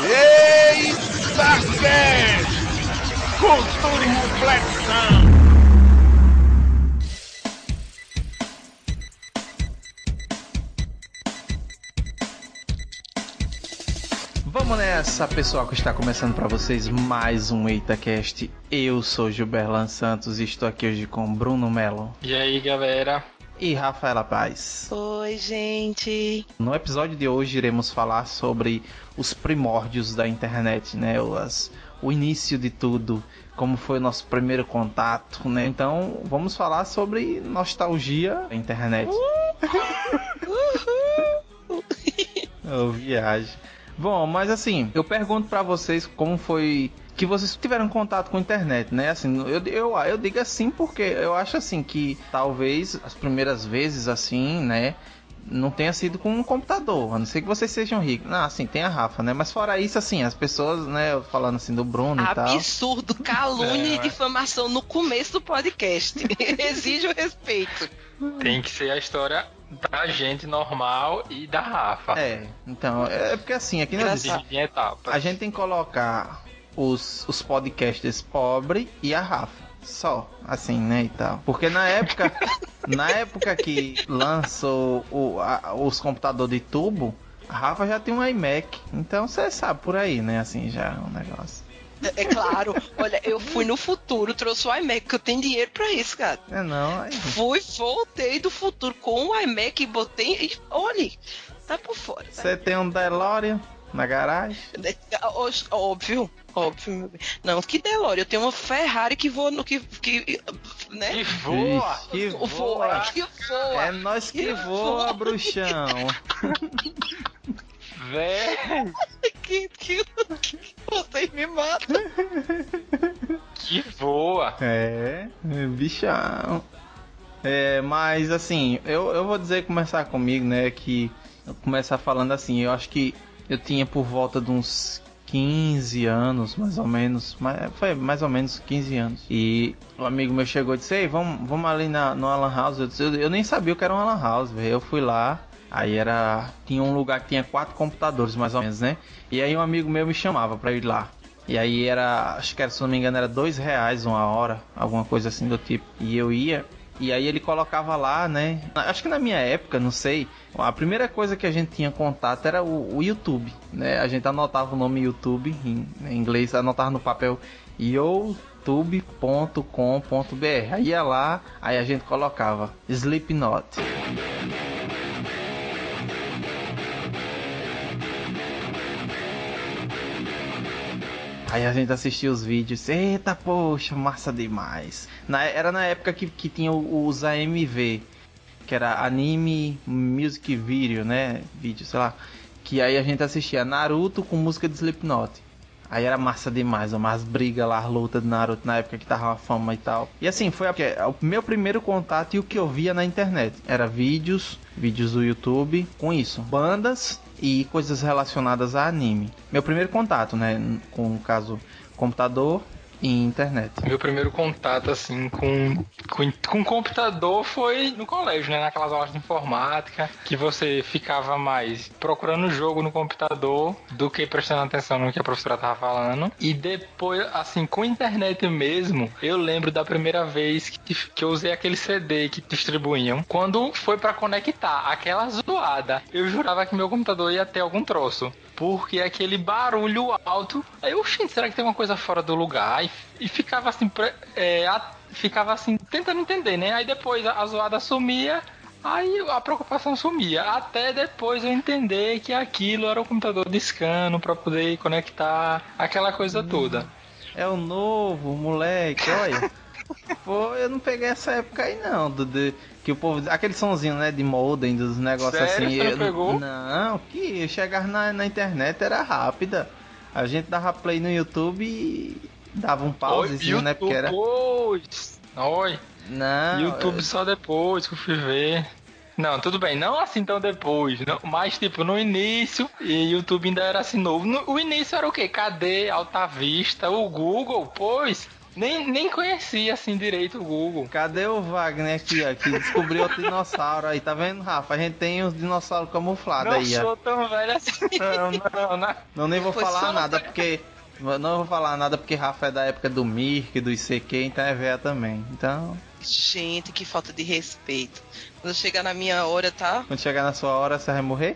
Eita Cast! Cultura e reflexão! Vamos nessa, pessoal, que está começando para vocês mais um EitaCast. Eu sou Gilberlan Santos e estou aqui hoje com Bruno Melo E aí, galera? E Rafaela Paz. Oi, gente. No episódio de hoje iremos falar sobre os primórdios da internet, né? As- o início de tudo, como foi o nosso primeiro contato, né? Então, vamos falar sobre nostalgia da internet. Ô, viagem. Bom, mas assim, eu pergunto pra vocês como foi que vocês tiveram contato com a internet, né? Assim, eu, eu, eu digo assim porque eu acho assim que talvez as primeiras vezes assim, né? Não tenha sido com um computador, a não ser que vocês sejam ricos. Não, assim, tem a Rafa, né? Mas fora isso, assim, as pessoas, né, falando assim do Bruno e tal. Absurdo, calúnia É, e difamação no começo do podcast. Exige o respeito. Tem que ser a história da gente normal e da Rafa. É, então, é porque assim, aqui etapas. A gente tem que colocar os, os podcasters pobre e a Rafa. Só, assim, né, e tal. Porque na época, na época que lançou o, a- os computadores de tubo, a Rafa já tem um iMac. Então você sabe por aí, né, assim, já é um negócio. É, é claro, olha, eu fui no futuro, trouxe o iMac, que eu tenho dinheiro pra isso, cara. É não, aí... Fui, voltei do futuro com o iMac e botei. E, olha, tá por fora. tá? Você tem um DeLorean na garagem? Óbvio, óbvio. Não, que Delore, eu tenho uma Ferrari que voa no que. que né? Que voa! Ixi, que Voa, voa! que voa. É nós que voa, bruxão. Véi, Que, que, que vocês me matam. que voa! É, bichão. É, mas assim, eu, eu vou dizer, começar comigo, né? Que eu começar falando assim, eu acho que eu tinha por volta de uns 15 anos, mais ou menos. Foi mais ou menos 15 anos. E um amigo meu chegou e disse, ei, vamos, vamos ali na, no Alan House. Eu, disse, eu, eu nem sabia o que era um Alan House. Eu fui lá. Aí era. Tinha um lugar que tinha quatro computadores, mais ou menos, né? E aí um amigo meu me chamava pra ir lá. E aí era, acho que era, se não me engano, era dois reais uma hora, alguma coisa assim do tipo. E eu ia, e aí ele colocava lá, né? Acho que na minha época, não sei, a primeira coisa que a gente tinha contato era o, o YouTube, né? A gente anotava o nome YouTube em, em inglês, anotava no papel youtube.com.br. Aí ia lá, aí a gente colocava Slipknot. Aí a gente assistia os vídeos, eita poxa, massa demais. Na- era na época que, que tinha os AMV, que era Anime Music Video, né? Vídeo, sei lá. Que aí a gente assistia Naruto com música de Slipknot. Aí era massa demais, umas brigas lá, as lutas de Naruto na época que tava uma fama e tal. E assim, foi a- o meu primeiro contato e o que eu via na internet. Era vídeos, vídeos do YouTube com isso. Bandas e coisas relacionadas a anime. Meu primeiro contato, né? Com o caso computador e internet. Meu primeiro contato, assim, com, com, com computador foi no colégio, né? Naquelas aulas de informática, que você ficava mais procurando o jogo no computador do que prestando atenção no que a professora tava falando. E depois, assim, com internet mesmo, eu lembro da primeira vez que, que eu usei aquele CD que distribuíam. Quando foi pra conectar aquela zoada, eu jurava que meu computador ia ter algum troço. Porque aquele barulho alto. Aí eu, gente, será que tem uma coisa fora do lugar? E, e ficava assim, é, a- ficava assim, tentando entender, né? Aí depois a, a zoada sumia. Aí a preocupação sumia, até depois eu entender que aquilo era o computador discando pra poder conectar aquela coisa toda. É o novo, moleque, olha. Pô, eu não peguei essa época aí não, do, de, que o povo. Aquele sonzinho, né, de modem, dos negócios Sério? assim. Você não eu- pegou? Não, que chegar na, na internet era rápida. A gente dava play no YouTube e dava um pausezinho, né? Porque era. Depois. Oi. Não. YouTube só depois que eu fui ver. Não, tudo bem, não assim tão depois, não, mas tipo no início, e YouTube ainda era assim novo. No- o início era o quê? Cadê? Alta Vista, o Google, pois. Nem, nem conhecia assim direito o Google. Cadê o Wagner aqui, ó? Que descobriu outro dinossauro aí, tá vendo, Rafa? A gente tem os dinossauros camuflados Não aí, ó. sou tão velho assim, não, não, não. Não nem vou Foi falar nada pra- porque. Não vou falar nada porque Rafa é da época do Mirk, do ICQ, então é véia também. Então, Gente, que falta de respeito. Quando chegar na minha hora, tá? quando chegar na sua hora, você vai morrer?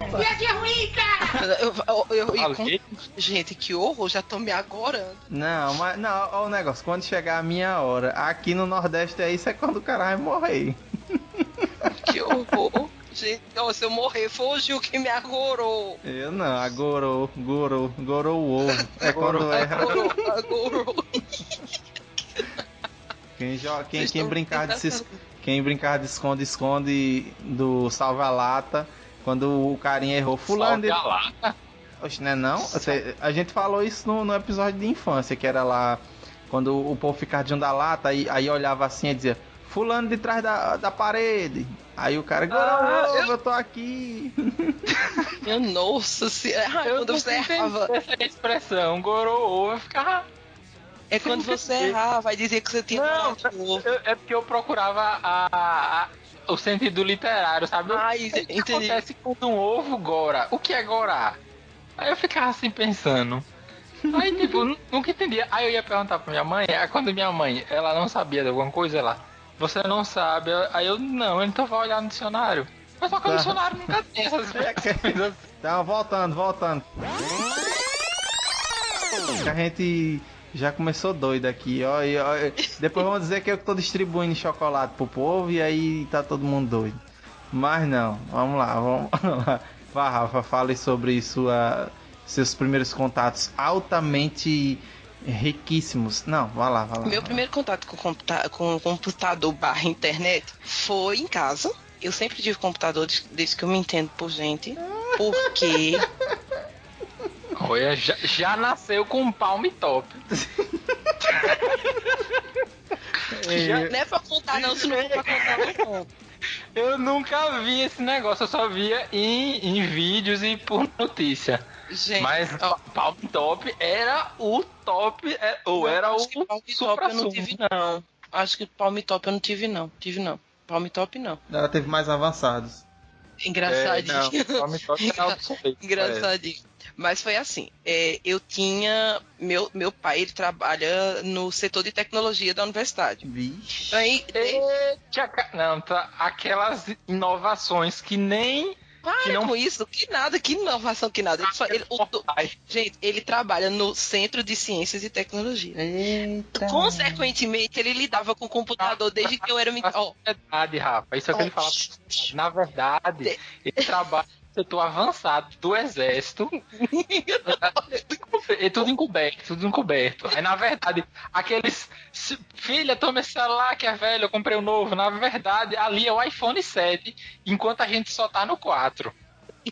Eu, eu, eu- eu- Falei. gente, que horror, já tô me agorando. Não, mas não, ó o negócio, quando chegar a minha hora, aqui no Nordeste é isso, é quando o cara vai morrer. Que horror. Gente, ó, se eu morrer, foi o Gil que me agorou. Eu não, agorou, gorou, gorou o ovo. É quando erra. Agorou, agorou. Quem, joga, quem, quem brincar de se, quem brincar de esconde-esconde do salva-lata, quando o carinha errou, fulano de... Salve a lata. Oxe, não é não? Você- a gente falou isso no, no episódio de infância, que era lá, quando o povo ficava de um da lata, aí, aí olhava assim e dizia, fulano de trás da, da parede. Aí o cara, Ah, "Gorou, eu- eu tô aqui. Minha nossa senhora. Eu Quando não você errava. essa expressão, gorou, eu ficava... É quando você errar, vai dizer que você tinha Não, é porque eu procurava a, a- o sentido literário, sabe? O que entendi. acontece quando um ovo gora? O que é gorar? Aí eu ficava assim pensando. Aí, tipo, nu- nunca entendia. Aí eu ia perguntar pra minha mãe, aí quando minha mãe, ela não sabia de alguma coisa, ela, você não sabe. Aí eu, não, então vai olhar no dicionário. Mas só que o Tá. dicionário nunca tem essas expressões. Então, voltando, voltando. A gente já começou doido aqui, ó, e, ó. Depois vão dizer que eu que tô distribuindo chocolate pro povo e aí tá todo mundo doido. Mas não, vamos lá, vamos lá. Vá, Rafa, fale sobre sua, seus primeiros contatos altamente riquíssimos. Não, vá lá, vá lá. Meu primeiro contato com, computa com o computador barra internet foi em casa. Eu sempre tive computador des- desde que eu me entendo por gente. Porque. Olha, já, já nasceu com um palm top. É, Não é pra contar, não, se não for pra contar, eu não conto. Eu nunca vi esse negócio, eu só via em, em vídeos e por notícia. Gente, Mas ó, Palm Top era o top, é- ou não, era o acho que Palm Top eu não tive, não. Acho que Palm Top eu não tive, não. Tive, não. Palm Top, não. Ela teve mais avançados. Engraçadinho. É, não, Palm Top era obsoleto. Engraçadinho. Mas foi assim, é, eu tinha. Meu, meu pai ele trabalha no setor de tecnologia da universidade. Vixe. Então, aí, Eita, não, tá, aquelas inovações que nem para que não- com isso, que nada, que inovação, que nada. Ele só- ele- o- o- gente, ele trabalha no Centro de Ciências e Tecnologia. Eita. Consequentemente, ele lidava com computador desde que eu era. Ó, verdade, Rafa. Isso é o que ele fala. Na verdade, ele trabalha setor avançado do exército. É tudo encoberto, tudo encoberto. Aí, na verdade, aqueles. Filha, toma esse celular que é velho, eu comprei um novo. Na verdade, ali é o iPhone 7, enquanto a gente só tá no 4.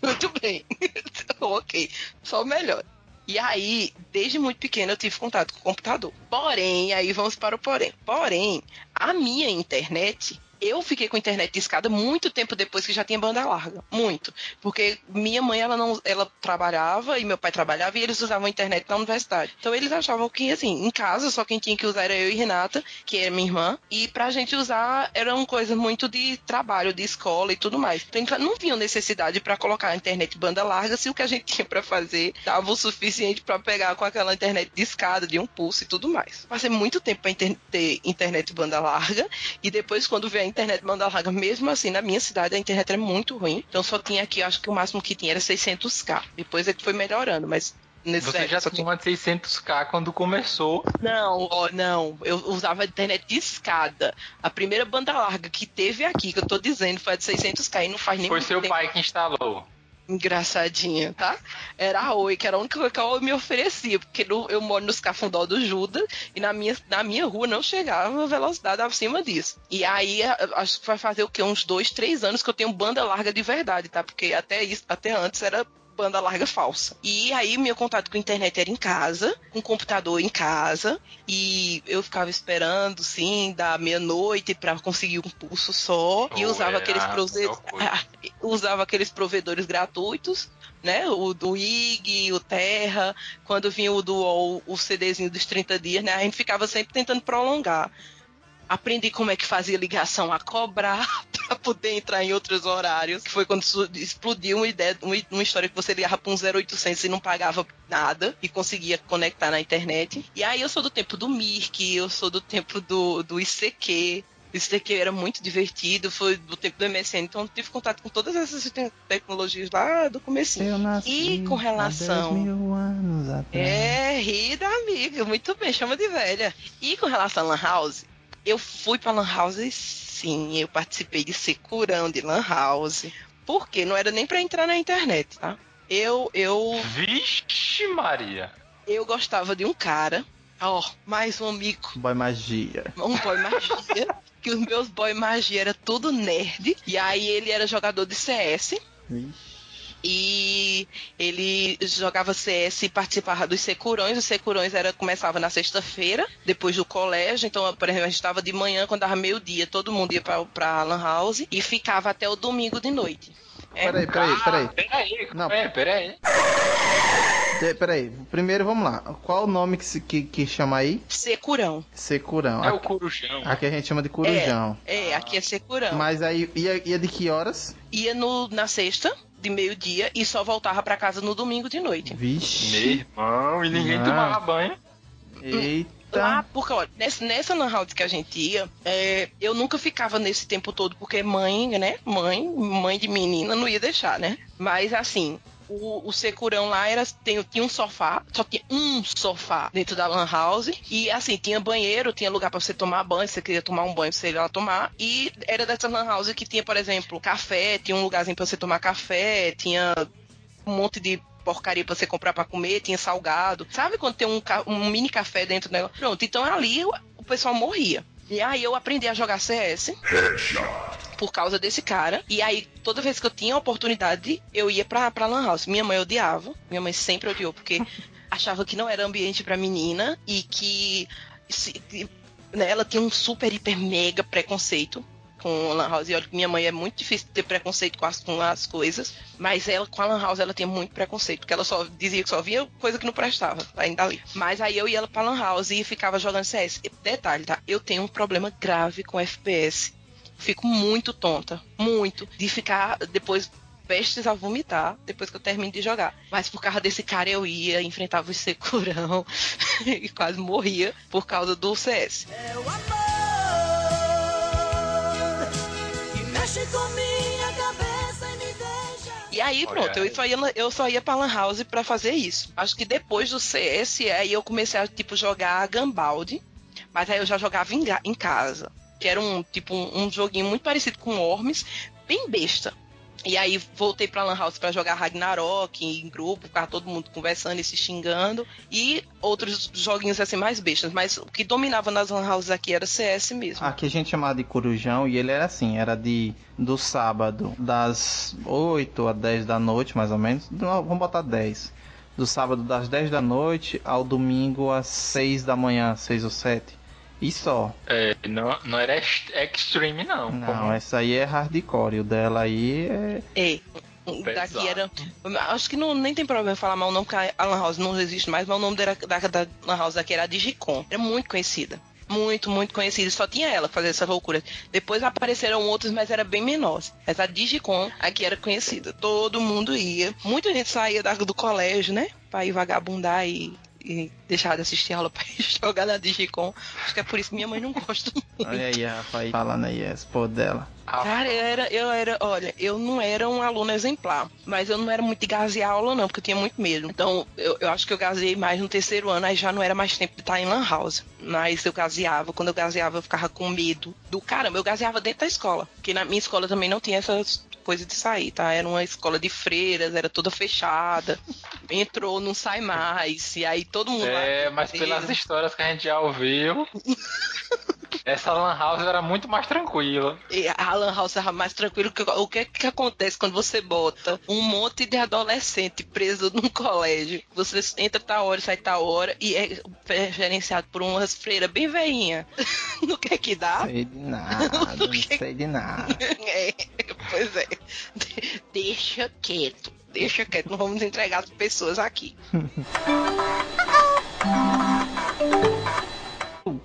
Muito bem. ok. Só o melhor. E aí, desde muito pequeno, eu tive contato com o computador. Porém, aí vamos para o porém. Porém, a minha internet. Eu fiquei com internet de escada muito tempo depois que já tinha banda larga. Muito. Porque minha mãe, ela não, ela trabalhava e meu pai trabalhava e eles usavam a internet na universidade. Então eles achavam que, assim, em casa só quem tinha que usar era eu e Renata, que é minha irmã. E pra gente usar era uma coisa muito de trabalho, de escola e tudo mais. Então não viam necessidade pra colocar a internet banda larga se o que a gente tinha pra fazer dava o suficiente pra pegar com aquela internet de escada, de um pulso e tudo mais. Passei muito tempo pra inter- ter internet banda larga e depois quando veio internet banda larga, mesmo assim, na minha cidade a internet era muito ruim. Então só tinha aqui, acho que o máximo que tinha era 600k. Depois ele foi melhorando, mas nesse Você já tinha de 600k quando começou. não, ó, não. Eu usava a internet de escada. A primeira banda larga que teve aqui, que eu tô dizendo, foi a de 600k e não faz nem Foi seu tempo. pai que instalou. Engraçadinha, tá? Era a Oi, que era a única que Oi me oferecia, porque eu moro nos Cafundó do Juda e na minha, na minha rua não chegava velocidade acima disso. E aí, acho que vai fazer o quê? Uns dois, três anos que eu tenho banda larga de verdade, tá? Porque até, isso, até antes era banda larga falsa. E aí, meu contato com a internet era em casa, com o computador em casa, e eu ficava esperando, sim, da meia-noite pra conseguir um pulso só, e Oh, usava é, aqueles ah, prove- usava aqueles provedores gratuitos, né? O do IG, o Terra, quando vinha o do o CDzinho dos 30 dias, né? A gente ficava sempre tentando prolongar. Aprendi como é que fazia ligação a cobrar para poder entrar em outros horários. Que foi quando explodiu uma ideia, uma história que você ligava para um 0800 e não pagava nada e conseguia conectar na internet. E aí eu sou do tempo do Mirk, eu sou do tempo do, do ICQ. Isso daqui era muito divertido, foi do tempo do MSN, então tive contato com todas essas te tecnologias lá do começo. E com relação. Há 10 mil anos atrás. É, ri da amiga, muito bem, chama de velha. E com relação a Lan House, eu fui pra Lan House sim, eu participei de Securão de Lan House. Porque não era nem para entrar na internet, tá? Eu, eu. Vixe, Maria! Eu gostava de um cara. Ó, oh, mais um amigo. Boy magia. Um boy magia. que os meus boy magia era tudo nerd. E aí ele era jogador de CS. Vixe. E ele jogava CS e participava dos securões. Os securões era, começava na sexta-feira, depois do colégio. Então, por exemplo, a gente estava de manhã, quando dava meio-dia, todo mundo ia pra, pra Lan House e ficava até o domingo de noite. É, peraí, peraí, peraí. Peraí, não. É, peraí. Peraí, primeiro vamos lá. Qual o nome que, se, que, que chama aí? Securão. Securão. É aqui, o Corujão. Aqui a gente chama de Corujão. É, é aqui é Securão. Mas aí ia, ia de que horas? Ia no, na sexta, de meio-dia, e só voltava para casa no domingo de noite. Vixe. Meu irmão, e ninguém ah. tomava banho. Eita. Lá, porque, olha, nessa, nessa lan house que a gente ia, é, eu nunca ficava nesse tempo todo, porque mãe, né? Mãe, mãe de menina não ia deixar, né? Mas assim, o, o securão lá era tem, tinha um sofá, só tinha um sofá dentro da lan house e assim tinha banheiro, tinha lugar para você tomar banho, se você queria tomar um banho, você ia lá tomar e era dessa lan house que tinha, por exemplo, café, tinha um lugarzinho para você tomar café, tinha um monte de porcaria pra você comprar para comer, tinha salgado. Sabe quando tem um, um mini café dentro do negócio? Pronto, então ali o, o pessoal morria. E aí eu aprendi a jogar CS. Por causa desse cara. E aí, toda vez que eu tinha oportunidade, eu ia pra, pra Lan House. Minha mãe odiava. Minha mãe sempre odiou, porque achava que não era ambiente para menina e que se, né, ela tinha um super, hiper, mega preconceito com Lan House. E olha que minha mãe é muito difícil ter preconceito com as, com as coisas. Mas ela, com a Lan House, ela tinha muito preconceito. Porque ela só dizia que só via coisa que não prestava, ainda ali. Mas aí eu ia pra Lan House e ficava jogando CS. E, detalhe, tá? Eu tenho um problema grave com FPS. Fico muito tonta. Muito. De ficar depois prestes a vomitar depois que eu termino de jogar. Mas por causa desse cara eu ia, enfrentava o securão e quase morria por causa do CS. É o amor. E aí, pronto, eu só, ia, eu só ia pra Lan House pra fazer isso. Acho que depois do CS, aí eu comecei a, tipo, jogar a Gambaldi. Mas aí eu já jogava em, em casa. Que era um, tipo, um, um joguinho muito parecido com Ormes, bem besta. E aí voltei pra Lan House pra jogar Ragnarok em grupo, ficar todo mundo conversando e se xingando. E outros joguinhos assim mais bestas. Mas o que dominava nas Lan Houses aqui era CS mesmo. Aqui a gente chamava de Corujão e ele era assim, era de do sábado, das 8 a 10 da noite, mais ou menos. Vamos botar 10. Do sábado das 10 da noite ao domingo às 6 da manhã, 6 ou 7. E só. É, não, não era extreme, não. Não, como... essa aí é hardcore. O dela aí é. É. Daqui era. Acho que não, nem tem problema falar mal o nome, porque a Lan House não existe mais, mas o nome da, da, da Lan House daqui era a Digicom. Era muito conhecida. Muito, muito conhecida. Só tinha ela fazer essa loucura. Depois apareceram outros, mas era bem menor. Mas a Digicom aqui era conhecida. Todo mundo ia. Muita gente saía da, do colégio, né? Pra ir vagabundar e e deixar de assistir aula pra jogar na Digicom. Acho que é por isso que minha mãe não gosta muito. Olha aí, Rafa, falando aí pô dela. Cara, eu era, eu era, olha, eu não era um aluno exemplar, mas eu não era muito de gazear aula, não, porque eu tinha muito medo. Então, eu, eu acho que eu gazeei mais no terceiro ano, aí já não era mais tempo de estar em Lan House. Mas eu gazeava, quando eu gazeava, eu ficava com medo do caramba. Eu gazeava dentro da escola, porque na minha escola também não tinha essas coisa de sair, tá? Era uma escola de freiras, era toda fechada. Entrou, não sai mais. E aí todo mundo. É, mas pelas histórias que a gente já ouviu. Essa Lan House era muito mais tranquila. E a Lan House era mais tranquila. O que, que acontece quando você bota um monte de adolescente preso num colégio? Você entra tal hora, sai tal hora e é gerenciado por umas freiras bem veinhas. no que é que dá? Sei de nada, não sei de nada. É, pois é. Deixa quieto Deixa quieto, não vamos entregar as pessoas aqui.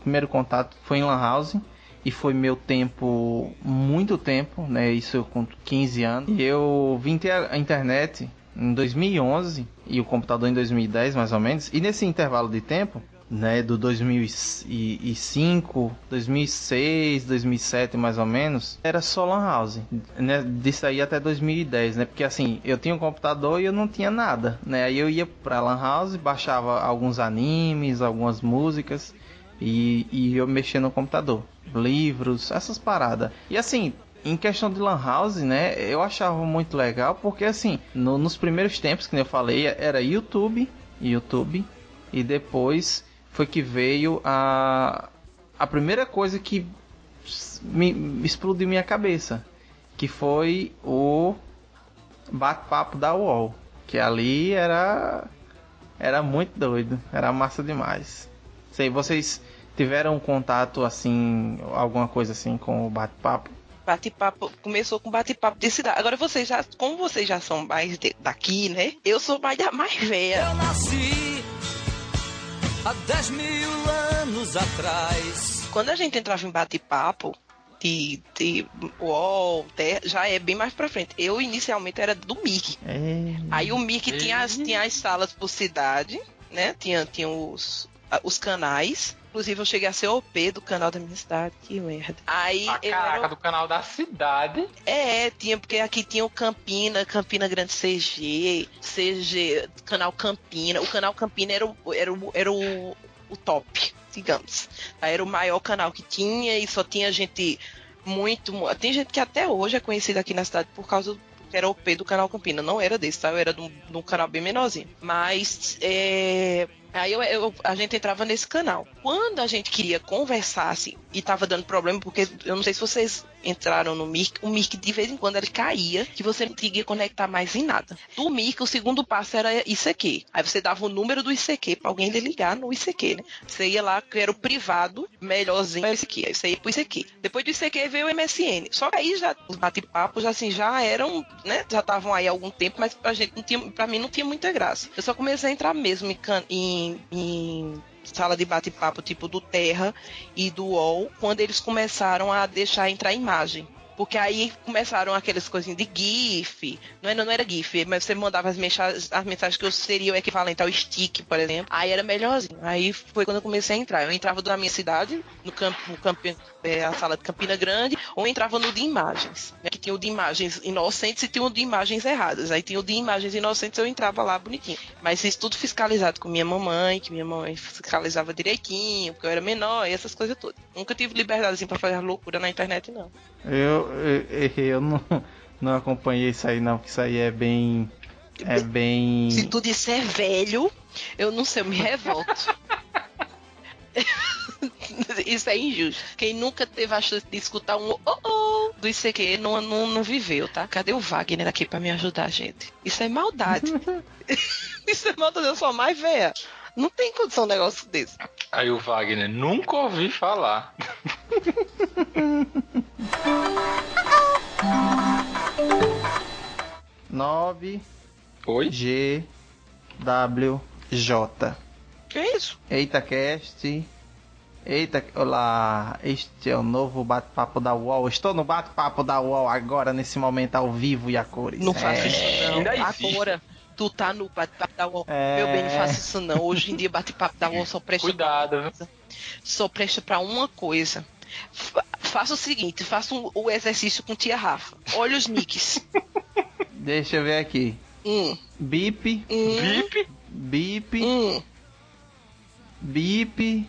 Primeiro contato foi em Lan House e foi meu tempo, muito tempo, né? Isso eu com 15 anos. E eu vim ter a internet em 2011 e o computador em 2010 mais ou menos. E nesse intervalo de tempo, né, do 2005, 2006, 2007 mais ou menos, era só lan house, né, disso aí até 2010, né, porque assim, eu tinha um computador e eu não tinha nada, né, aí eu ia pra lan house, baixava alguns animes, algumas músicas e, e eu mexia no computador, livros, essas paradas. E assim, em questão de lan house, né, eu achava muito legal porque assim, no, nos primeiros tempos que eu falei, era YouTube, YouTube e depois foi que veio a a primeira coisa que me, me explodiu minha cabeça, que foi o bate-papo da UOL, que ali era era muito doido, era massa demais. Sei, vocês tiveram contato assim, alguma coisa assim com o bate-papo? Bate-papo começou com bate-papo de cidade. Agora vocês já, como vocês já são mais de, daqui, né? Eu sou mais da mais velha. Eu nasci há 10 mil anos atrás. Quando a gente entrava em bate-papo, de, de UOL, já é bem mais pra frente. Eu inicialmente era do MIC. É... Aí o MIC tinha, as, tinha as salas por cidade, né? Tinha, tinha os, os canais. Inclusive, eu cheguei a ser OP do canal da minha cidade. Que merda. Aí. A caraca era- do canal da cidade. É, tinha, porque aqui tinha o Campina, Campina Grande CG, CG, canal Campina. O canal Campina era o, era o, era o, o top, digamos. Aí Era o maior canal que tinha e só tinha gente muito. mu- Tem gente que até hoje é conhecida aqui na cidade por causa do que era o P do canal Campina. Não era desse, tá? Eu era de um, de um canal bem menorzinho. Mas é, Aí eu, eu- a gente entrava nesse canal. Quando a gente queria conversar, assim, e tava dando problema, porque eu não sei se vocês entraram no Mirk, o Mirk de vez em quando ele caía, que você não conseguia conectar mais em nada. Do Mirk, o segundo passo era ICQ. Aí você dava o número do ICQ pra alguém ligar no ICQ, né? Você ia lá, que era o privado, melhorzinho, era ICQ. Aí você ia pro ICQ. Depois do ICQ veio o MSN. Só aí já, os bate-papos, assim, já eram, né? Já estavam aí há algum tempo, mas pra gente não tinha, pra mim não tinha muita graça. Eu só comecei a entrar mesmo em, can- em, sala de bate-papo tipo do Terra e do UOL, quando eles começaram a deixar entrar imagem. Porque aí começaram aquelas coisinhas de GIF. Não era, não era GIF, mas você mandava as mensagens, as mensagens que eu seria o equivalente ao stick, por exemplo. Aí era melhorzinho. Aí foi quando eu comecei a entrar. Eu entrava na minha cidade, no campo, no campo é, a sala de Campina Grande, ou entrava no de imagens. Né, que tinha o de imagens inocentes e tinha o de imagens erradas. Aí tinha o de imagens inocentes, eu entrava lá bonitinho. Mas isso tudo fiscalizado com minha mamãe, que minha mãe fiscalizava direitinho, porque eu era menor e essas coisas todas. Nunca tive liberdade assim pra fazer loucura na internet, não. Eu, eu, eu não, não acompanhei isso aí não, porque isso aí é bem. É bem. Se tu disser velho, eu não sei, eu me revolto. Isso é injusto. Quem nunca teve a chance de escutar um oh oh do ICQ não, não, não viveu, tá? Cadê o Wagner aqui pra me ajudar, gente? Isso é maldade. Isso é maldade, eu sou a mais velha. Não tem condição um negócio desse. Aí o Wagner, nunca ouvi falar. Nove Oi? G W J. Que é isso? Eita Cast. Eita, olá, este é o novo bate-papo da UOL. Estou no bate-papo da UOL agora, nesse momento, ao vivo e a cores. Não faço É. isso, não. existe. Agora, tu tá no bate-papo da UOL. É. Meu bem, não faça isso, não. Hoje em dia, bate-papo da UOL só presta Cuidado, viu? só presta pra uma coisa. Fa- faça o seguinte, faça um- o exercício com tia Rafa. Olha os nicks. Deixa eu ver aqui. Um, Bip, um, Bip? bip, um. bip,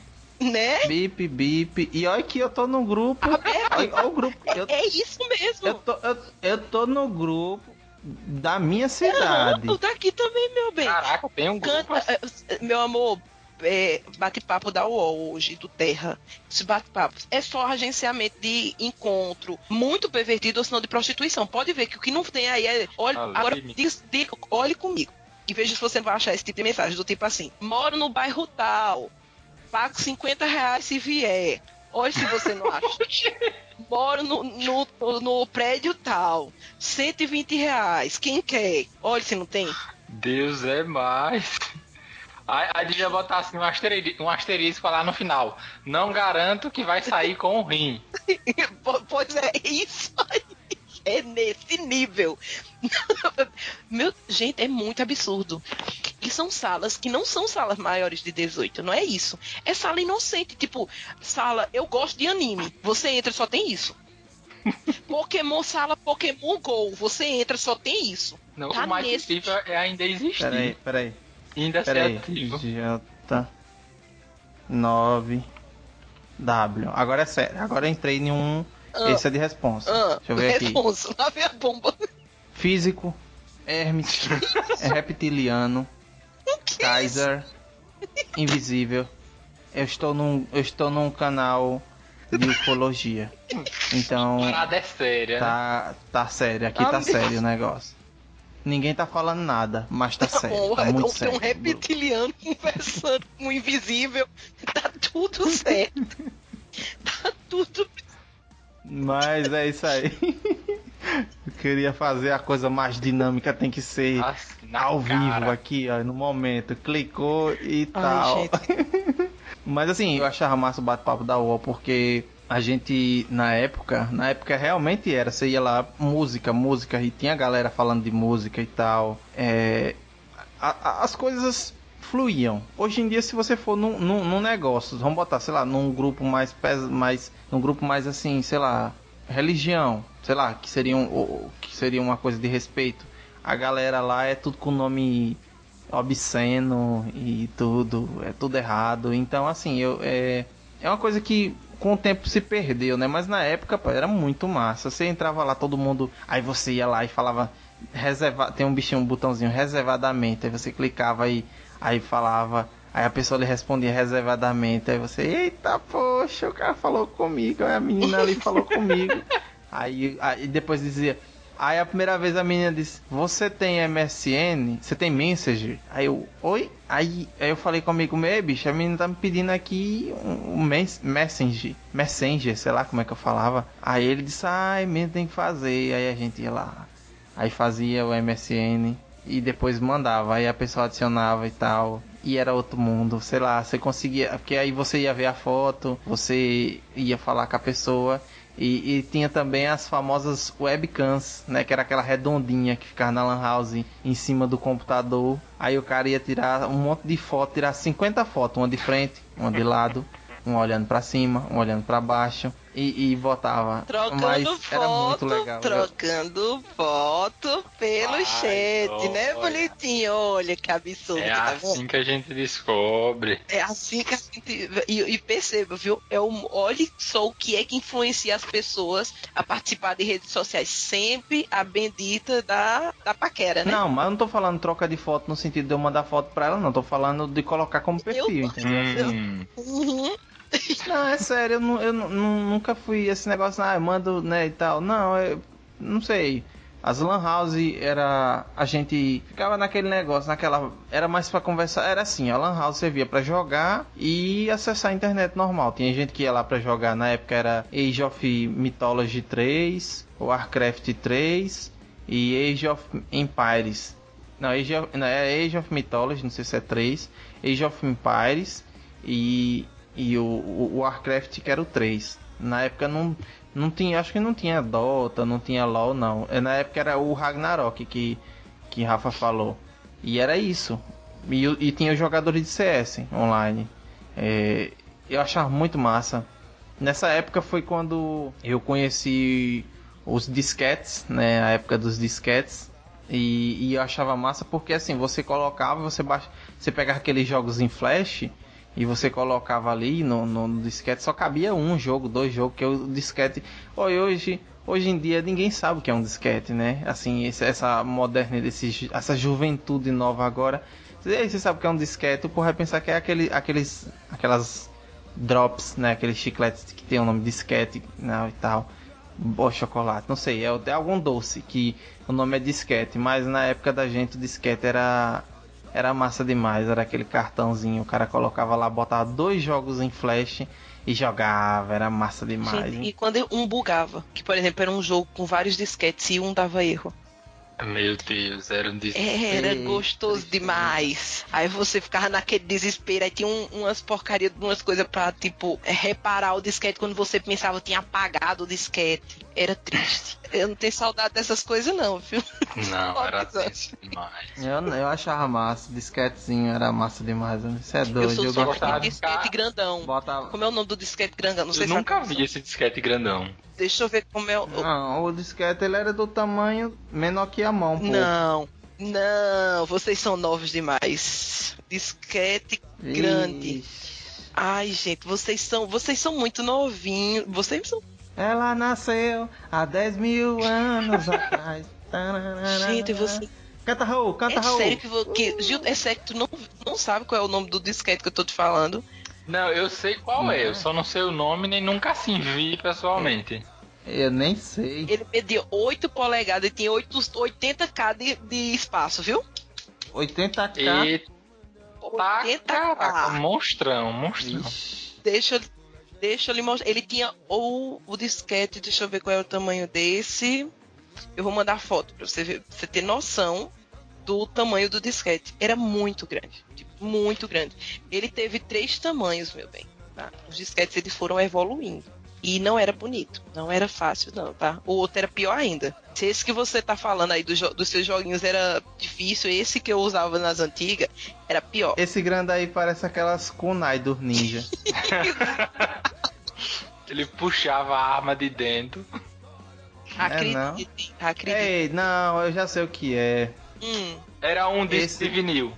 Né? bip, bip. E olha que eu tô no grupo. Aberto. Olha, olha o grupo. Eu, É isso mesmo. eu, tô, eu, eu tô no grupo da minha cidade. Tu tá aqui também, meu bem. Caraca, tem um grupo Canta, eh, meu amor, é, bate-papo da UOL hoje, do Terra. Esse bate-papo é só agenciamento de encontro, muito pervertido ou senão de prostituição. Pode ver que o que não tem aí é. Olha, Ah, agora, diz- diga- olhe comigo. E veja se você não vai achar esse tipo de mensagem, do tipo assim: moro no bairro tal, pago 50 reais se vier. Olha se você não acha. Moro no, no, no prédio tal. 120 reais. Quem quer? Olha se não tem. Deus é mais. Aí, aí devia botar assim um asterisco, um asterisco lá no final. Não garanto que vai sair com o rim. Po- pois é, isso aí. É nesse nível. Meu, gente, é muito absurdo. São salas que não são salas maiores de 18, não é isso. É sala inocente, tipo, sala, eu gosto de anime. Você entra, só tem isso. Pokémon sala Pokémon Go, você entra, só tem isso. Não, Tá o mais nesse- possível é ainda existir. Peraí, peraí. Ainda ser Peraí. J 9 W. Agora é sério. Agora eu entrei em um. Ah. Esse é de responsa. Ah, Deixa eu ver aqui. responsa, lá vem a bomba. Físico, Hermes, é reptiliano, Kaiser, Invisível. Eu estou num, eu estou num canal de ufologia. Então, Parada é séria. né? tá, tá sério, aqui Ah, tá meu sério o negócio. Ninguém tá falando nada, mas tá sério, Bom, tá tem muito um sério. reptiliano conversando com um invisível. Tá tudo certo. Tá tudo Mas é isso aí. Eu queria fazer a coisa mais dinâmica, tem que ser Assim, ao vivo cara. aqui, ó, no momento. Clicou e Ai, tal. Mas assim, eu achava massa o bate-papo da UOL porque a gente, na época, na época realmente era, você ia lá, música, música, e tinha galera falando de música e tal. É, a- a- as coisas fluíam. Hoje em dia, se você for num, num, num negócio, vamos botar, sei lá, num grupo mais, pes, mais num grupo mais assim, sei lá, religião, sei lá, que seria, um, que seria uma coisa de respeito. A galera lá é tudo com nome obsceno e tudo, é tudo errado. Então, assim, eu, é, é uma coisa que com o tempo se perdeu, né? Mas na época pô, era muito massa. Você entrava lá, todo mundo. Aí você ia lá e falava. Reserva, tem um bichinho, um botãozinho reservadamente. Aí você clicava aí, aí falava. Aí a pessoa lhe respondia reservadamente. Aí você, eita, poxa, o cara falou comigo. Aí a menina ali falou comigo. Aí, aí depois dizia. Aí a primeira vez a menina disse: Você tem MSN? Você tem Messenger? Aí eu, oi? Aí, aí eu falei comigo, meu bicho, a menina tá me pedindo aqui um, um mens- Messenger. Messenger, sei lá como é que eu falava. Aí ele disse: Ai, mesmo tem que fazer. Aí a gente ia lá. Aí fazia o MSN e depois mandava. Aí a pessoa adicionava e tal. E era outro mundo, sei lá, você conseguia. Porque aí você ia ver a foto, você ia falar com a pessoa. E, e tinha também as famosas webcams, né? Que era aquela redondinha que ficava na lan house em cima do computador. Aí o cara ia tirar um monte de foto, tirar 50 fotos, uma de frente, uma de lado, uma olhando pra cima, uma olhando pra baixo. E, e botava. Trocando Mas era muito foto, legal. Eu- trocando foto pelo Ai, chat, né, olha. bonitinho? Olha que absurdo, É tá vendo? assim que a gente descobre. É assim que a gente. E, e perceba, viu? É um, olhe só o que é que influencia as pessoas a participar de redes sociais. Sempre a bendita da, da paquera, né? Não, mas eu não tô falando troca de foto no sentido de eu mandar foto pra ela, não. Tô falando de colocar como perfil, entendeu? Hum, Uhum. Não, é sério, eu, nu- eu nu- nu- nunca fui esse negócio, ah, eu mando, né, e tal. Não, eu não sei. As lan house era a gente ficava naquele negócio, naquela era mais pra conversar, era assim, a lan house servia pra jogar e acessar a internet normal. Tinha gente que ia lá pra jogar, na época era Age of Mythology 3, Warcraft 3 e Age of Empires. Não, Age of, não, é Age of Mythology, não sei se é 3, Age of Empires e e o, o Warcraft que era o 3. Na época não, não tinha, acho que não tinha Dota, não tinha LoL não. É, Na época era o Ragnarok que, que Rafa falou. E era isso. E, e tinha os jogadores de CS online. É, eu achava muito massa. Nessa época foi quando eu conheci os disquetes, né? A época dos disquetes. E, e eu achava massa porque assim, você colocava, você baixa, você pegava aqueles jogos em flash e você colocava ali no, no, no disquete, só cabia um jogo, dois jogos, que é o disquete. Oi, hoje, hoje em dia ninguém sabe o que é um disquete, né? Assim, esse- essa modernidade, essa juventude nova agora. Você sabe o que é um disquete? O povo vai pensar que é aquele, aqueles, aquelas drops, né? Aqueles chicletes que tem o nome disquete né, e tal. Ou chocolate, não sei, é, é algum doce que o nome é disquete, mas na época da gente o disquete era Era massa demais, era aquele cartãozinho, o cara colocava lá, botava dois jogos em flash e jogava, era massa demais. Gente, e quando um bugava, que por exemplo era um jogo com vários disquetes e um dava erro. Meu Deus, era um des... Era Eita, gostoso demais. Aí você ficava naquele desespero, aí tinha um- umas porcarias, umas coisas pra, tipo, é, reparar o disquete quando você pensava que tinha apagado o disquete. Era triste. Eu não tenho saudade dessas coisas, não, viu? Não, era tenso demais. Eu, eu achava massa, disquetezinho era massa demais. Isso é Eu doido. sou Eu, gostava de disquete grandão. botava. Como é o nome do disquete grandão? Não sei Eu se nunca sabe. vi esse disquete grandão. Deixa eu ver como é o. Não, o disquete ele era do tamanho menor que a mão, pô. Não, não, vocês são novos demais. Disquete grande. Ixi. Ai, gente, vocês são, vocês são muito novinhos. Vocês são. Ela nasceu há 10 mil anos atrás. Gente, você. Canta Raul, canta É Raul. sério que, que Gil, é sério que tu não, não sabe qual é o nome do disquete que eu tô te falando? Não, eu sei qual é, eu só não sei o nome nem nunca assim vi pessoalmente. Eu nem sei. Ele media 8 polegadas e tinha 8, 80k de, de espaço, viu? 80k. E tá, 80k. caraca, monstrão, monstrão. Deixa, eu- deixa eu lhe mostrar. Ele tinha ou o disquete, deixa eu ver qual é o tamanho desse. Eu vou mandar foto pra você ver, pra você ter noção do tamanho do disquete. Era muito grande, tipo, muito grande. Ele teve três tamanhos, meu bem. tá? Os disquetes eles foram evoluindo. E não era bonito, não era fácil não, tá? O outro era pior ainda. Se esse que você tá falando aí do dos seus joguinhos era difícil, esse que eu usava nas antigas era pior. Esse grande aí parece aquelas kunai dos ninja. Ele puxava a arma de dentro. Acredite, acredite. Ei, não, eu já sei o que é. Hum. Era um disco Esse- de vinil.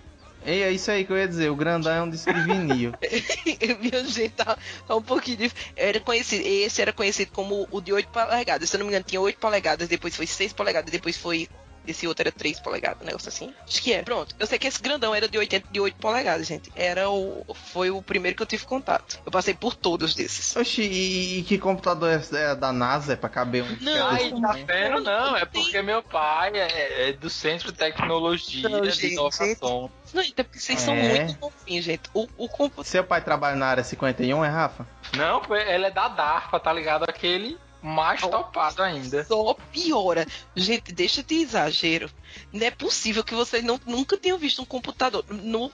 Ei, é isso aí que eu ia dizer. O grandão é um disco de vinil. Meu jeito tá, tá um pouquinho dif- era conhecido Esse era conhecido como o de 8 polegadas. Se eu não me engano, tinha 8 polegadas, depois foi 6 polegadas, depois foi. Esse outro era 3 polegadas, um negócio assim. Acho que é. Pronto. Eu sei que esse grandão era de 80 de 8 polegadas, gente. Era o. Foi o primeiro que eu tive contato. Eu passei por todos desses. Oxi, e, e que computador é, é da NASA? É pra caber um Não, Ai, tá tamanho? vendo? Não, é porque meu pai é, é do Centro de Tecnologia Não, de Inovação. Não, até porque vocês são É. muito novinhos, gente. O, o computador. Seu pai trabalha na área 51, é Rafa? Não, ele é da DARPA, tá ligado? Aquele mais topado ainda. Só piora. Gente, deixa de exagero. Não é possível que vocês não, nunca tenham visto um computador. No,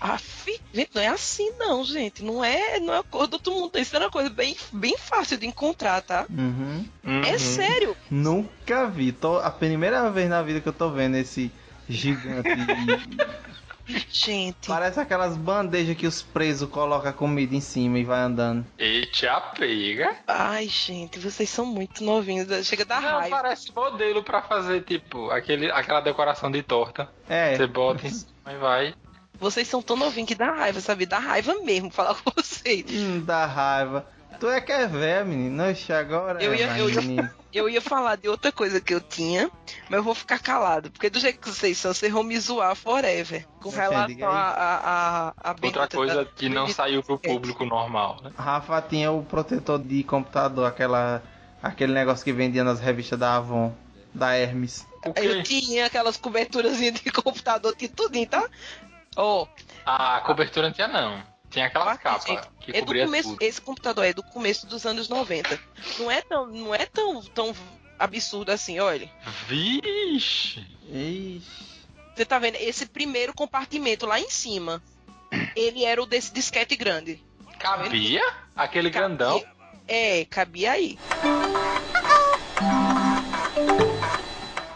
aff, gente, não é assim não, gente. Não é, não é a coisa do outro mundo. Isso era uma coisa bem, bem fácil de encontrar, tá? Uhum. Uhum. É sério. Nunca vi. Tô, a primeira vez na vida que eu tô vendo esse gigante. Gente, Parece aquelas bandejas que os presos colocam comida em cima e vai andando. E te apega. ai, gente, vocês são muito novinhos. Chega da Não, raiva. parece modelo pra fazer, tipo, aquele, aquela decoração de torta. É. Você bota em cima e vai. Vocês são tão novinhos que dá raiva, sabe? Dá raiva mesmo falar com vocês. Hum, dá raiva. Tu é que é velho, menino. Oxe, agora Eu é ia- mais eu ia- menino. Eu ia falar de outra coisa que eu tinha, mas eu vou ficar calado. Porque do jeito que vocês são, vocês vão me zoar forever. Com relação a, a, a, a Outra coisa da- que não saiu pro público normal, né? Rafa tinha o protetor de computador, aquela, aquele negócio que vendia nas revistas da Avon, da Hermes. Eu tinha aquelas coberturas de computador, tinha tudinho, tá? Ó, A cobertura não tinha, não. Tinha aquela capa gente, que é do cobria começo, tudo. esse computador é do começo dos anos 90. Não é tão, não é tão, tão absurdo assim, olha. Vixe! Ixi. Você tá vendo esse primeiro compartimento lá em cima? Ele era o desse disquete grande. Cabia? Aquele Cabia- grandão? É, cabia aí.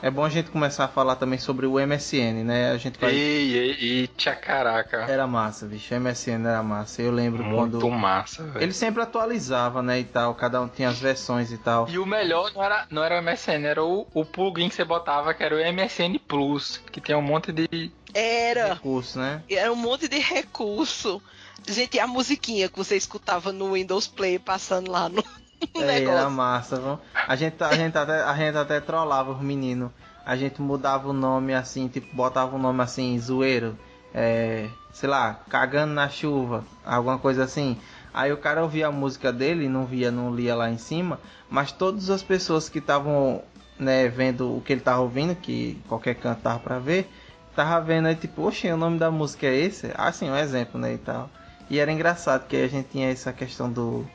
É bom a gente começar a falar também sobre o MSN, né? A gente vai. Ei, ei, ei, tia caraca. Era massa, bicho. O MSN era massa. Eu lembro Muito quando. massa, velho. Ele sempre atualizava, né? E tal. Cada um tinha as versões e tal. E o melhor não era, não era o MSN, era o, o plugin que você botava, que era o MSN Plus, que tem um monte de. Era. Recurso, né? Era um monte de recurso. Gente, e a musiquinha que você escutava no Windows Play passando lá no era massa, viu? A gente, a, gente até, a gente até trollava os meninos. A gente mudava o nome assim, tipo, botava o nome assim, zoeiro. É, sei lá, cagando na chuva, alguma coisa assim. Aí o cara ouvia a música dele, não via, não lia lá em cima, mas todas as pessoas que estavam, né, vendo o que ele tava ouvindo, que qualquer canto tava pra ver, tava vendo aí, tipo, oxe, o nome da música é esse? Assim, um exemplo, né, e tal. E era engraçado que a gente tinha essa questão do,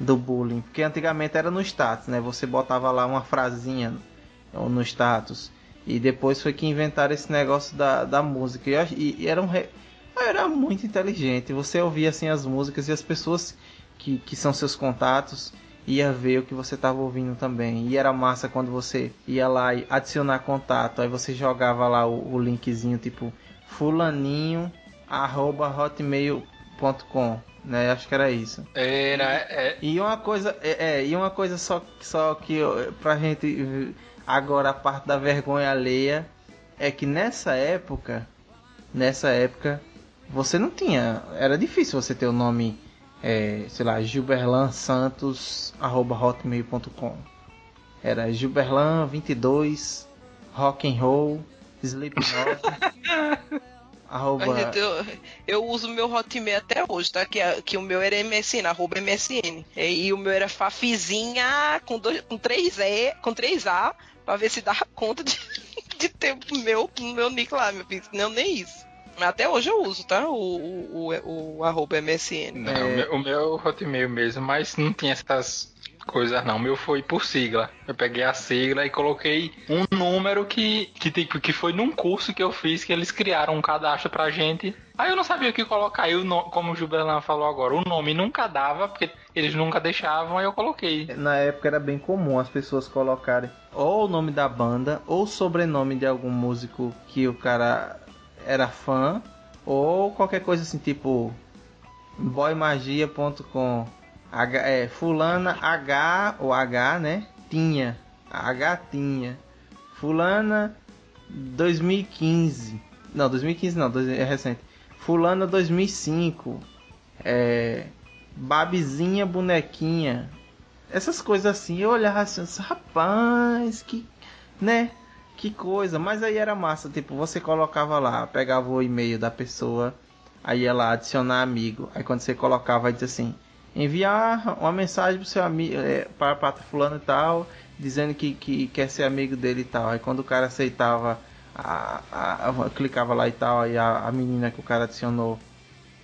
do bullying, porque antigamente era no status, né? Você botava lá uma frasinha no status. E depois foi que inventaram esse negócio da, da música. E, e, era, um re... era muito inteligente. Você ouvia assim as músicas e as pessoas que, que são seus contatos ia ver o que você estava ouvindo também. E era massa quando você ia lá e adicionar contato. Aí você jogava lá o, o linkzinho tipo fulaninho arroba hotmail.com né? Acho que era isso. Era, é... E uma coisa, é, é, e uma coisa só, só que eu, pra gente agora a parte da vergonha alheia é que nessa época, nessa época, você não tinha, era difícil você ter o nome, é, sei lá, Gilberlan Santos hotmail.com. Era Gilberlan 22 rock and roll Slipknot Arroba... Eu, eu, uso meu Hotmail até hoje, tá? Que, que o meu era MSN, arroba MSN. E, e o meu era Fafizinha com, dois, com, três e, com três A, pra ver se dava conta de, de ter o meu, meu nick lá, meu filho. Não, nem isso. Mas até hoje eu uso, tá? O, o, o, o arroba MSN. Não, é... o, meu, o meu Hotmail mesmo, mas não tinha essas coisas não. O meu foi por sigla. Eu peguei a sigla e coloquei um número que, que, tipo, que foi num curso que eu fiz que eles criaram um cadastro pra gente. Aí eu não sabia o que colocar. Aí, como o Gilberlan falou agora, o nome nunca dava, porque eles nunca deixavam, aí eu coloquei. Na época era bem comum as pessoas colocarem ou o nome da banda, ou o sobrenome de algum músico que o cara era fã, ou qualquer coisa assim, tipo boymagia.com H, é, fulana H ou H, né? Tinha. H tinha. Fulana 2015. Não, 2015 não, é recente. Fulana 2005. É, Babizinha bonequinha. Essas coisas assim, eu olhava assim, rapaz, que, né? Que coisa, mas aí era massa, tipo, você colocava lá, pegava o e-mail da pessoa, aí ia lá adicionar amigo. Aí quando você colocava, dizia assim: enviar uma mensagem pro seu amigo, é, para, para fulano e tal, dizendo que, que quer ser amigo dele e tal. Aí quando o cara aceitava, a, a, a clicava lá e tal, aí a, a menina que o cara adicionou,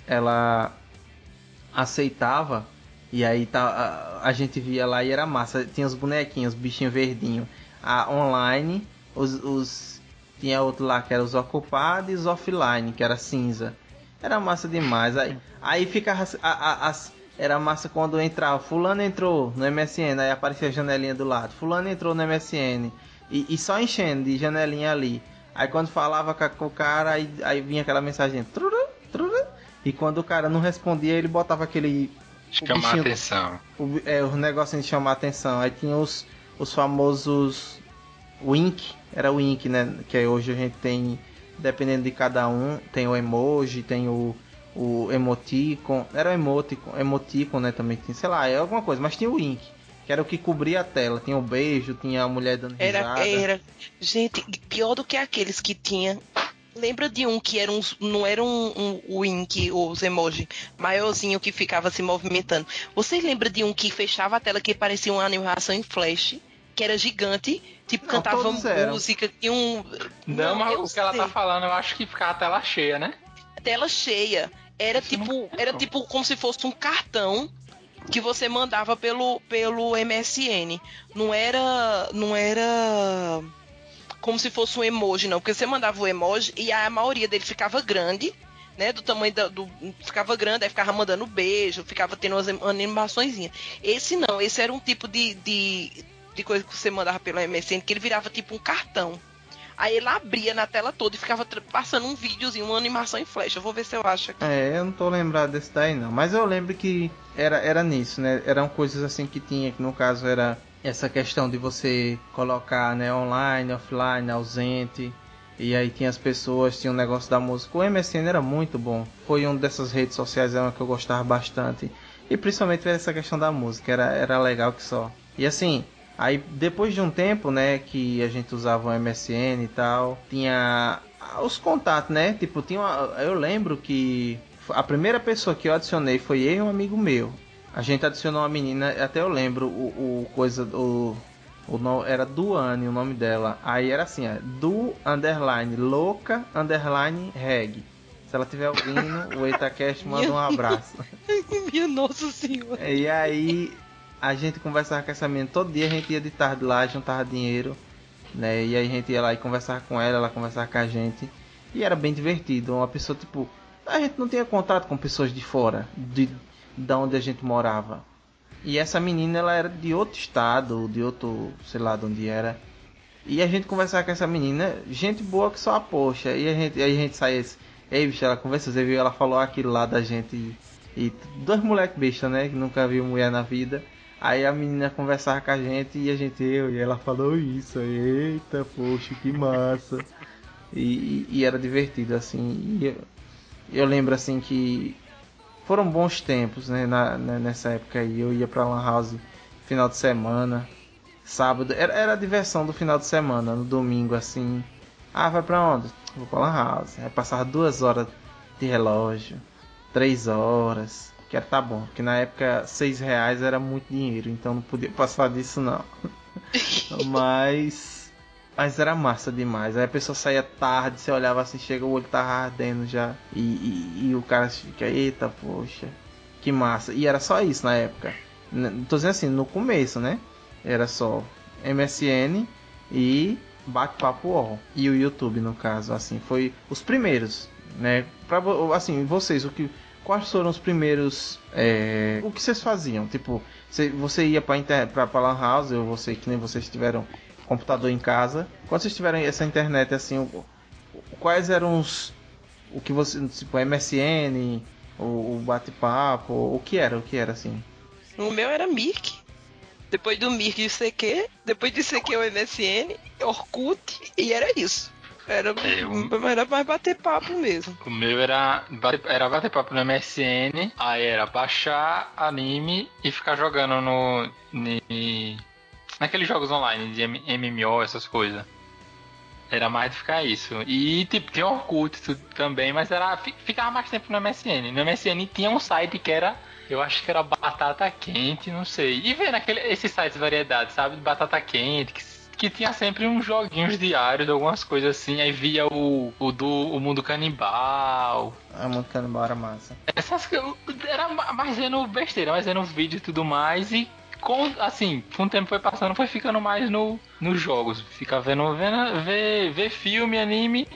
ela aceitava, e aí tá, a, a gente via lá e era massa. Tinha os bonequinhos, os bichinhos verdinhos. A online, os, os tinha outro lá que era os ocupados e os offline, que era cinza. Era massa demais. Aí, aí ficava era massa quando entrava, fulano entrou no MSN, aí aparecia a janelinha do lado, fulano entrou no MSN, e, e só enchendo de janelinha ali. Aí quando falava com o cara, aí, aí vinha aquela mensagem, truru, truru, e quando o cara não respondia, ele botava aquele... Chamar atenção. O, é, o negocinho de chamar atenção. Aí tinha os, os famosos Wink, era o Wink, né? Que hoje a gente tem, dependendo de cada um, tem o emoji, tem o o emoticon, era o emoticon, emoticon, né, também tinha, sei lá, é alguma coisa, mas tinha o Ink, que era o que cobria a tela, tinha o beijo, tinha a mulher dando risada. Era, era, gente, pior do que aqueles que tinha Lembra de um que era um, não era um, um wink, os emoji, maiorzinho que ficava se movimentando. Você lembra de um que fechava a tela que parecia uma animação em flash? Que era gigante, tipo, não, cantava música, tinha um. Não, não mas o que sei. ela tá falando, eu acho que ficava a tela cheia, né? Tela cheia. Era tipo, era tipo como se fosse um cartão que você mandava pelo, pelo MSN. Não era, não era como se fosse um emoji, não, porque você mandava o emoji e a maioria dele ficava grande, né, do tamanho da, do ficava grande, aí ficava mandando beijo, ficava tendo umas animações. Esse não, esse era um tipo de, de, de coisa que você mandava pelo MSN que ele virava tipo um cartão. Aí ele abria na tela toda e ficava passando um videozinho, uma animação em flash. Eu vou ver se eu acho aqui. É, eu não tô lembrado desse daí não. Mas eu lembro que era, era nisso, né? Eram coisas assim que tinha, que no caso era essa questão de você colocar, né, online, offline, ausente. E aí tinha as pessoas, tinha o um negócio da música. O MSN era muito bom. Foi uma dessas redes sociais era uma que eu gostava bastante. E principalmente essa questão da música, era, era legal que só. E assim, Aí depois de um tempo, né, que a gente usava o MSN e tal, tinha os contatos, né? Tipo, tinha uma, eu lembro que a primeira pessoa que eu adicionei foi eu e um amigo meu. A gente adicionou uma menina, até eu lembro o, o coisa do O no, era Duane o nome dela. Aí era assim, ó, Du underline louca underline reg. Se ela tiver ouvindo, o Itacast manda um abraço. Minha nossa senhora. E aí a gente conversava com essa menina todo dia, a gente ia de tarde lá, juntava dinheiro, né? E aí a gente ia lá e conversava com ela, ela conversava com a gente. E era bem divertido. Uma pessoa, tipo, a gente não tinha contato com pessoas de fora, de, de onde a gente morava. E essa menina, ela era de outro estado, de outro, sei lá de onde era. E a gente conversava com essa menina, gente boa que só a poxa. E a gente, aí a gente saía assim, ei bicho, ela conversou, você viu, ela falou aquilo lá da gente. E, e dois moleques bestas, né, que nunca viu mulher na vida. Aí a menina conversava com a gente e a gente, eu, e ela falou isso. Eita, poxa, que massa. E, e, era divertido, assim. Eu, eu, lembro, assim, que foram bons tempos, né, na, na, nessa época aí. Eu ia pra Lan House final de semana, sábado. Era, era a diversão do final de semana, no domingo, assim. Ah, vai pra onde? Vou pra Lan House. Aí passava duas horas de relógio, três horas que era tá bom, porque na época seis reais era muito dinheiro, então não podia passar disso não. mas mas era massa demais. Aí a pessoa saía tarde, você olhava assim, chega o olho tava ardendo já. E, e, e, o cara fica, eita, poxa, que massa. E era só isso na época. Tô dizendo assim, no começo, né? Era só MSN e bate-papo UOL. E o YouTube, no caso, assim, foi os primeiros, né? Pra, assim, vocês, o que quais foram os primeiros. É, o que vocês faziam? Tipo, você, ia pra, inter, pra, pra Lan House, ou você, que nem vocês tiveram computador em casa. Quando vocês tiveram essa internet, assim, quais eram os. O que você. Tipo, MSN, o, o bate-papo, o que era? O que era assim? O meu era Mirk. Depois do Mirk, o CQ. Depois do CQ, o MSN, Orkut, e era isso. Era, eu... era mais bater papo mesmo. O meu era bater, era bater papo no MSN, aí era baixar anime e ficar jogando no. Ni, naqueles jogos online de MMO, essas coisas. Era mais de ficar isso. E tipo, tinha Orkut também, mas era ficava mais tempo no MSN. No MSN tinha um site que era. Eu acho que era batata quente, não sei. E vendo aquele, esses sites variedades, sabe? Batata quente, que que tinha sempre uns joguinhos diários, algumas coisas assim, aí via o, o do o Mundo Canibal. Ah, o Mundo Canibal era massa. Essas era mais vendo besteira, mais vendo vídeo e tudo mais, e com, assim, com o tempo foi passando, foi ficando mais no, nos jogos. Ficar vendo, vendo ver, ver filme, anime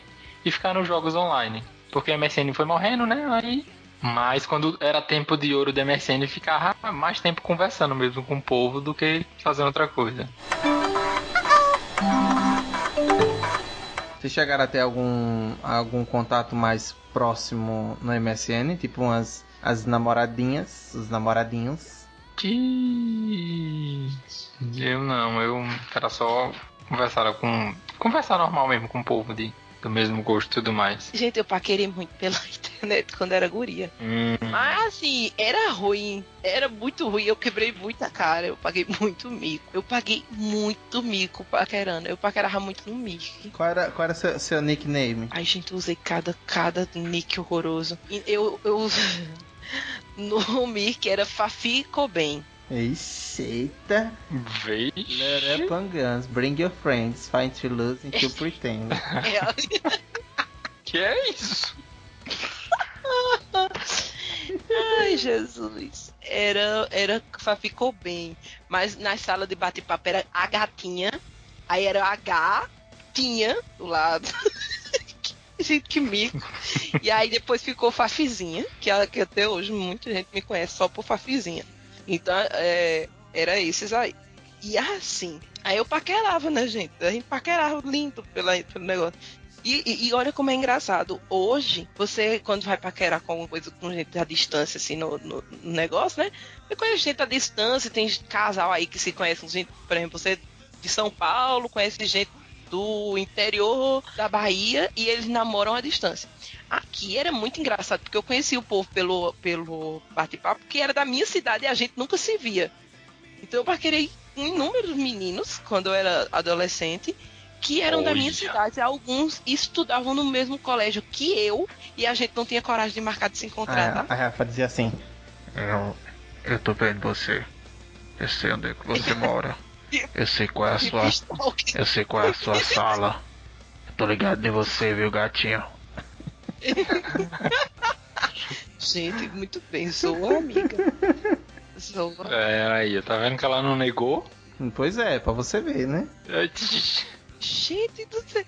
e ficar nos jogos online. Porque a MSN foi morrendo, né? Aí mas quando era tempo de ouro da MSN, ficava mais tempo conversando mesmo com o povo do que fazendo outra coisa. Vocês chegaram a ter algum, algum contato mais próximo no MSN? Tipo umas as namoradinhas, os namoradinhos? Que... Eu não, eu era só conversar com. Conversar normal mesmo com o povo de do mesmo gosto e tudo mais. Gente, eu paquerei muito pela internet quando era guria. Hum. Mas assim, era ruim. Era muito ruim. Eu quebrei muita cara. Eu paguei muito mico. Eu paguei muito mico paquerando. Eu paquerava muito no Mic. Qual era, qual era seu, seu nickname? Ai, gente, eu usei cada, cada nick horroroso. Eu, eu no Mic era Fafi Coben. Eita. On guns. Bring your friends. Find to lose and to pretend. que é isso? Ai, Jesus. Era, era, ficou bem. Mas na sala de bate-papo era a gatinha. Aí era H, tinha do lado. gente, que mico. E aí depois ficou Fafizinha, que, que até hoje muita gente me conhece só por Fafizinha. Então, é, era esses aí. E assim, aí eu paquerava, né, gente? A gente paquerava lindo pela, pelo negócio. E, e, e, olha como é engraçado. Hoje, você, quando vai paquerar com alguma coisa com gente à distância, assim, no, no, no negócio, né? Você conhece gente à distância, tem casal aí que se conhece, gente, por exemplo, você de São Paulo, conhece gente do interior da Bahia e eles namoram à distância. Aqui era muito engraçado, porque eu conheci o povo pelo, pelo bate-papo, que era da minha cidade e a gente nunca se via. Então eu paquerei inúmeros meninos quando eu era adolescente que eram Olha. da minha cidade. Alguns estudavam no mesmo colégio que eu e a gente não tinha coragem de marcar de se encontrar. Ah, tá? A Rafa dizia assim: Eu, eu tô vendo você. Eu sei onde é que você mora. Eu sei qual é a sua. Eu sei qual é a sua sala. Tô ligado em você, viu, gatinho? Gente, muito bem, sou amiga. Sou É, aí, tá vendo que ela não negou? Pois é, pra você ver, né? Gente do céu.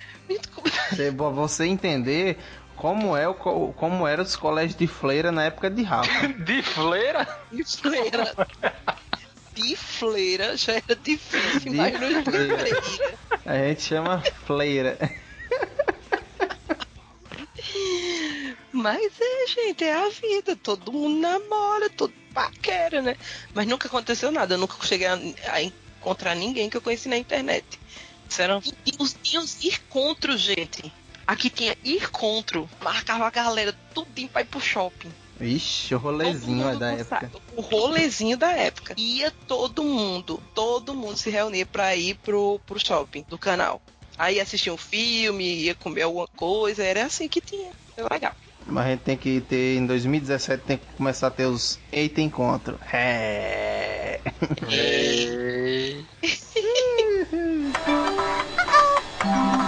Como- Pra você entender como é o co- como eram os colégios de fleira na época de Rafa. De fleira? De fleira. De fleira já era difícil, mas não fleira. fleira. A gente chama fleira. Mas é, gente, é a vida. Todo mundo namora, todo paquera, né? Mas nunca aconteceu nada. Eu nunca cheguei a, a encontrar ninguém que eu conheci na internet. E os, os encontros, gente. Aqui tinha encontro. Marcava a galera tudinho pra ir pro shopping. Ixi, o rolezinho é da época. O rolezinho da época. Ia todo mundo, todo mundo se reunir pra ir pro, pro shopping do canal. Aí assistia um filme, ia comer alguma coisa, era assim que tinha. Era legal. Mas a gente tem que ter, em 2017, tem que começar a ter os Eita Encontro. É. É.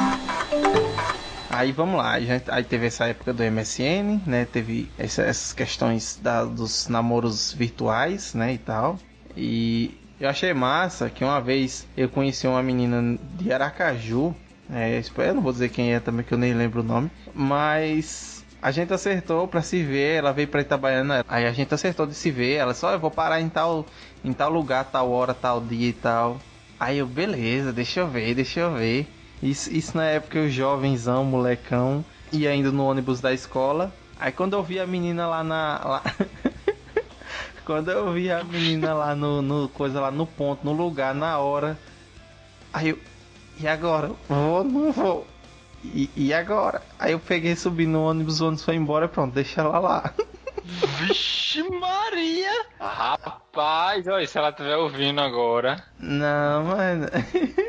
Aí vamos lá, gente, aí teve essa época do MSN, né? Teve essa- essas questões da- dos namoros virtuais, né? E tal. E eu achei massa que uma vez eu conheci uma menina de Aracaju. É, eu não vou dizer quem é também, que eu nem lembro o nome. Mas a gente acertou pra se ver. Ela veio pra Itabaiana. Aí a gente acertou de se ver. Ela só, eu vou parar em tal, em tal lugar, tal hora, tal dia e tal. Aí eu, beleza, deixa eu ver, deixa eu ver. Isso, isso na época eu jovenzão, molecão, e ainda no ônibus da escola. Aí quando eu vi a menina lá na. lá- quando eu vi a menina lá no, no. coisa lá no ponto, no lugar, na hora. Aí eu. E agora? Vou ou não vou? E, e agora? Aí eu peguei, subi no ônibus, o ônibus foi embora, pronto, deixa ela lá. Vixe Maria! Rapaz, olha, se ela estiver ouvindo agora. Não, mano.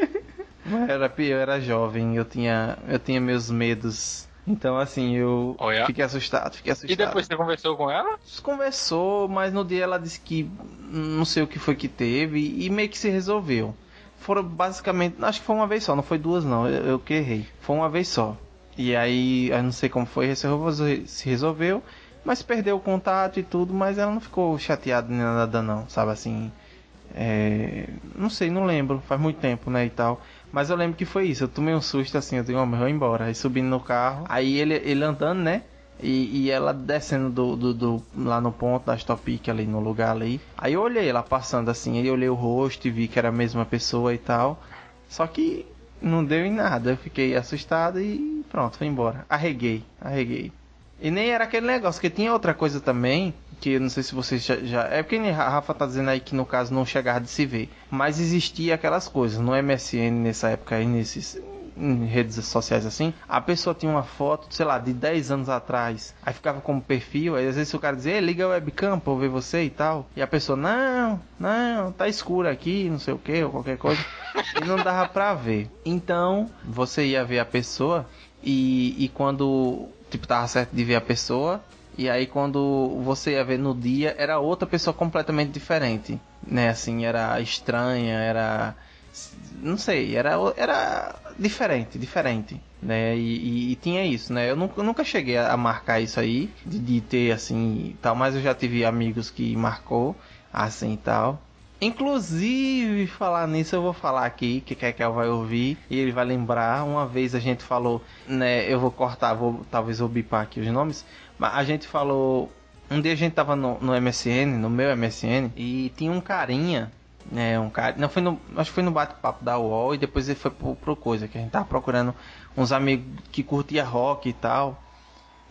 Era pior, eu era jovem, eu tinha, eu tinha meus medos. Então, assim, eu Olha. fiquei assustado, fiquei assustado. E depois você conversou com ela? Conversou, mas no dia ela disse que não sei o que foi que teve e meio que se resolveu. Foram basicamente, acho que foi uma vez só, não foi duas não, eu, eu que errei. Foi uma vez só. E aí, eu não sei como foi, se resolveu- se resolveu, mas perdeu o contato e tudo, mas ela não ficou chateada nem nada não, sabe assim. É, não sei, não lembro, faz muito tempo, né, e tal. Mas eu lembro que foi isso, eu tomei um susto assim, eu digo, oh, mas eu vou embora. Aí subindo no carro, aí ele, ele andando, né? E, e ela descendo do, do, do- lá no ponto da Stopic ali no lugar ali. Aí eu olhei ela passando assim, aí eu olhei o rosto e vi que era a mesma pessoa e tal. Só que não deu em nada, eu fiquei assustado e pronto, fui embora. Arreguei, arreguei. E nem era aquele negócio, que tinha outra coisa também, que eu não sei se vocês já, já- É porque a Rafa tá dizendo aí que no caso não chegava de se ver. Mas existia aquelas coisas, no MSN nessa época aí, nesses em redes sociais assim, a pessoa tinha uma foto, sei lá, de 10 anos atrás, aí ficava como perfil, aí às vezes o cara dizia, "Ei, liga a webcam pra eu ver você e tal, e a pessoa, não, não, tá escuro aqui, não sei o que, ou qualquer coisa, e não dava pra ver. Então, você ia ver a pessoa, e, e quando, tipo, tava certo de ver a pessoa, e aí quando você ia ver no dia, era outra pessoa completamente diferente, né, assim, era estranha, era não sei, era, era diferente, diferente, né? E, e- e tinha isso, né? Eu nunca, eu nunca cheguei a marcar isso aí, de, de ter assim tal, mas eu já tive amigos que marcou assim e tal. Inclusive, falar nisso, eu vou falar aqui, que Kekel vai ouvir e ele vai lembrar. Uma vez a gente falou, né? Eu vou cortar, vou talvez vou bipar aqui os nomes, a gente falou. Um dia a gente tava no, no MSN, no meu MSN, e tinha um carinha é, um cara. Não, foi no. Acho que foi no bate-papo da UOL e depois ele foi pro, pro coisa, que a gente tava procurando uns amigos que curtia rock e tal.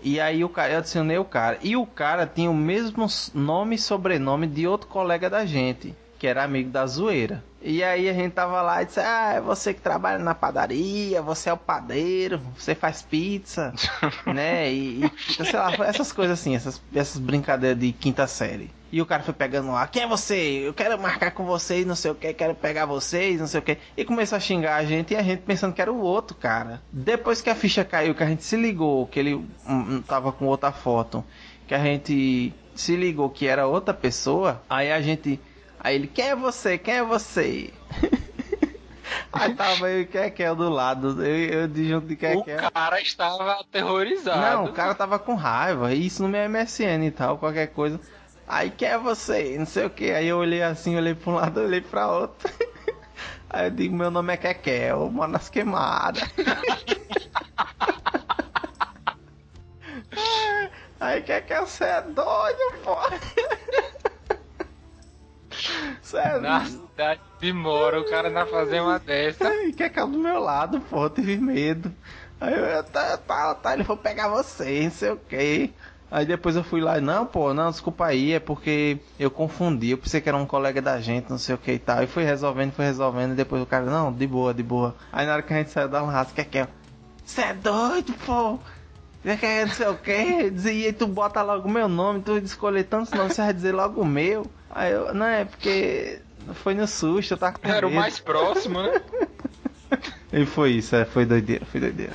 E aí o cara, eu adicionei o cara. E o cara tinha o mesmo nome e sobrenome de outro colega da gente, que era amigo da zoeira. E aí a gente tava lá e disse, ah, é você que trabalha na padaria, você é o padeiro, você faz pizza, né? E, e sei lá, essas coisas assim, essas, essas brincadeiras de quinta série. E o cara foi pegando lá, quem é você? Eu quero marcar com vocês, não sei o que, quero pegar vocês, não sei o que. E começou a xingar a gente e a gente pensando que era o outro, cara. Depois que a ficha caiu, que a gente se ligou, que ele hum, hum, tava com outra foto, que a gente se ligou que era outra pessoa, aí a gente. Aí ele, quem é você? Quem é você? Aí tava eu e Kekel do lado. Eu, eu de junto de O Kekel. cara estava aterrorizado. Não, o cara tava com raiva. Isso no meu MSN e tal, qualquer coisa. Aí quem é você? Não sei o que. Aí eu olhei assim, olhei pra um lado, olhei pra outro. Aí eu digo, meu nome é Kekel, moro nas queimadas. Aí Kekel, você é doido, pô. É Na cidade de Mora, o cara ainda fazer uma dessa. E Kekel do meu lado, pô, eu tive medo. Aí eu, tá, tá, tá, ele foi pegar você, não sei o que. Aí depois eu fui lá, não, pô, não, desculpa aí, é porque eu confundi, eu pensei que era um colega da gente, não sei o que e tal. E fui resolvendo, fui resolvendo, e depois o cara, não, de boa, de boa. Aí na hora que a gente saiu da raça, que é que Você é doido, pô? Quer não sei o que? E tu bota logo o meu nome, tu escolher tantos nomes, você vai dizer logo o meu. Aí eu, não, é porque foi no susto, eu tava com Era o mais próximo, né? E foi isso, é, foi doideira, foi doideira.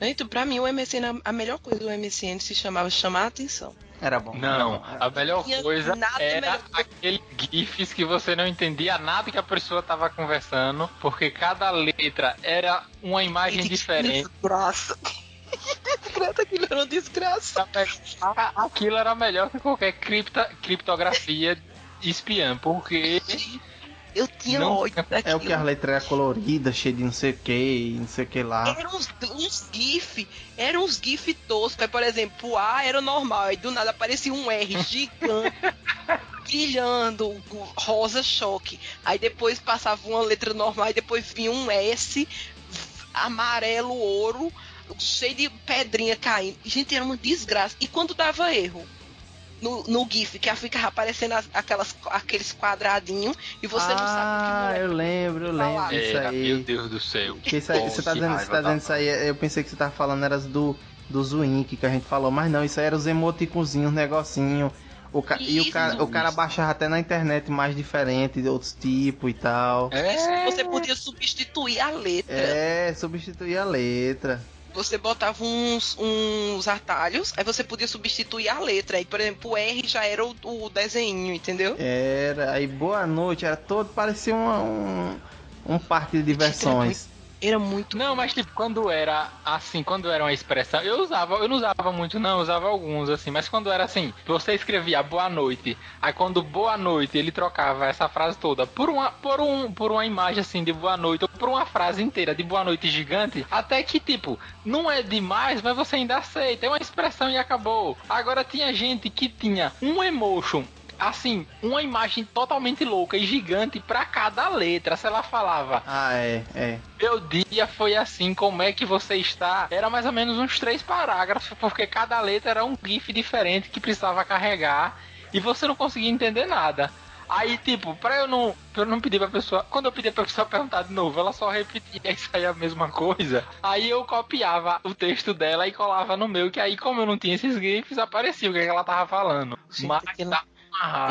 Então, pra mim, o MSN, a melhor coisa do MSN se chamava chamar a atenção. Era bom. Não, a melhor coisa era melhor. aquele GIFs que você não entendia nada que a pessoa tava conversando, porque cada letra era uma imagem diferente. Desgraça. Desgraça, aquilo era uma desgraça. Aquilo era melhor que qualquer cripta, criptografia espiã, porque Eu tinha Não, ódio daquilo. É o que as letras eram coloridas, cheio de não sei o que, não sei o que lá. Eram uns, uns GIF, eram uns GIF toscos. Aí, por exemplo, o A era normal, aí do nada aparecia um R gigante, brilhando, rosa choque. Aí depois passava uma letra normal, e depois vinha um S, amarelo, ouro, cheio de pedrinha caindo. Gente, era uma desgraça. E quando dava erro? No, no GIF, que ficava aparecendo as- aquelas, aqueles quadradinhos e você não sabe o que ah, eu lembro, eu lembro Falar. era, aí. meu Deus do céu. Que isso aí, Pô, você tá dizendo, você tá dizendo isso aí, eu pensei que você tava falando era do, do Zwink que a gente falou, mas não, isso aí era os emoticonzinhos, negocinho. O ca- e o Isso, cara, o cara baixava até na internet mais diferente, de outros tipos e tal. É, Você podia substituir a letra. É, substituir a letra. Você botava uns, uns atalhos, aí você podia substituir a letra. Aí, por exemplo, o R já era o, o desenho, entendeu? Era, aí boa noite, era todo, parecia uma- um, um parque de diversões. Era muito. Não, mas tipo, quando era assim, quando era uma expressão, eu usava, eu não usava muito não, eu usava alguns assim, mas quando era assim, você escrevia boa noite, aí quando boa noite ele trocava essa frase toda por uma por um por uma imagem assim de boa noite ou por uma frase inteira de boa noite gigante, até que tipo, não é demais, mas você ainda aceita, é uma expressão e acabou. Agora tinha gente que tinha um emotion Assim, uma imagem totalmente louca e gigante pra cada letra. Se ela falava, Ah, é, é. meu dia foi assim, como é que você está? Era mais ou menos uns três parágrafos, porque cada letra era um GIF diferente que precisava carregar e você não conseguia entender nada. Aí, tipo, pra eu não, pra eu não pedir pra pessoa, quando eu pedia pra pessoa perguntar de novo, ela só repetia isso aí a mesma coisa. Aí eu copiava o texto dela e colava no meu, que aí, como eu não tinha esses GIFs, aparecia o que, é que ela tava falando. Gente, Mas aquilo-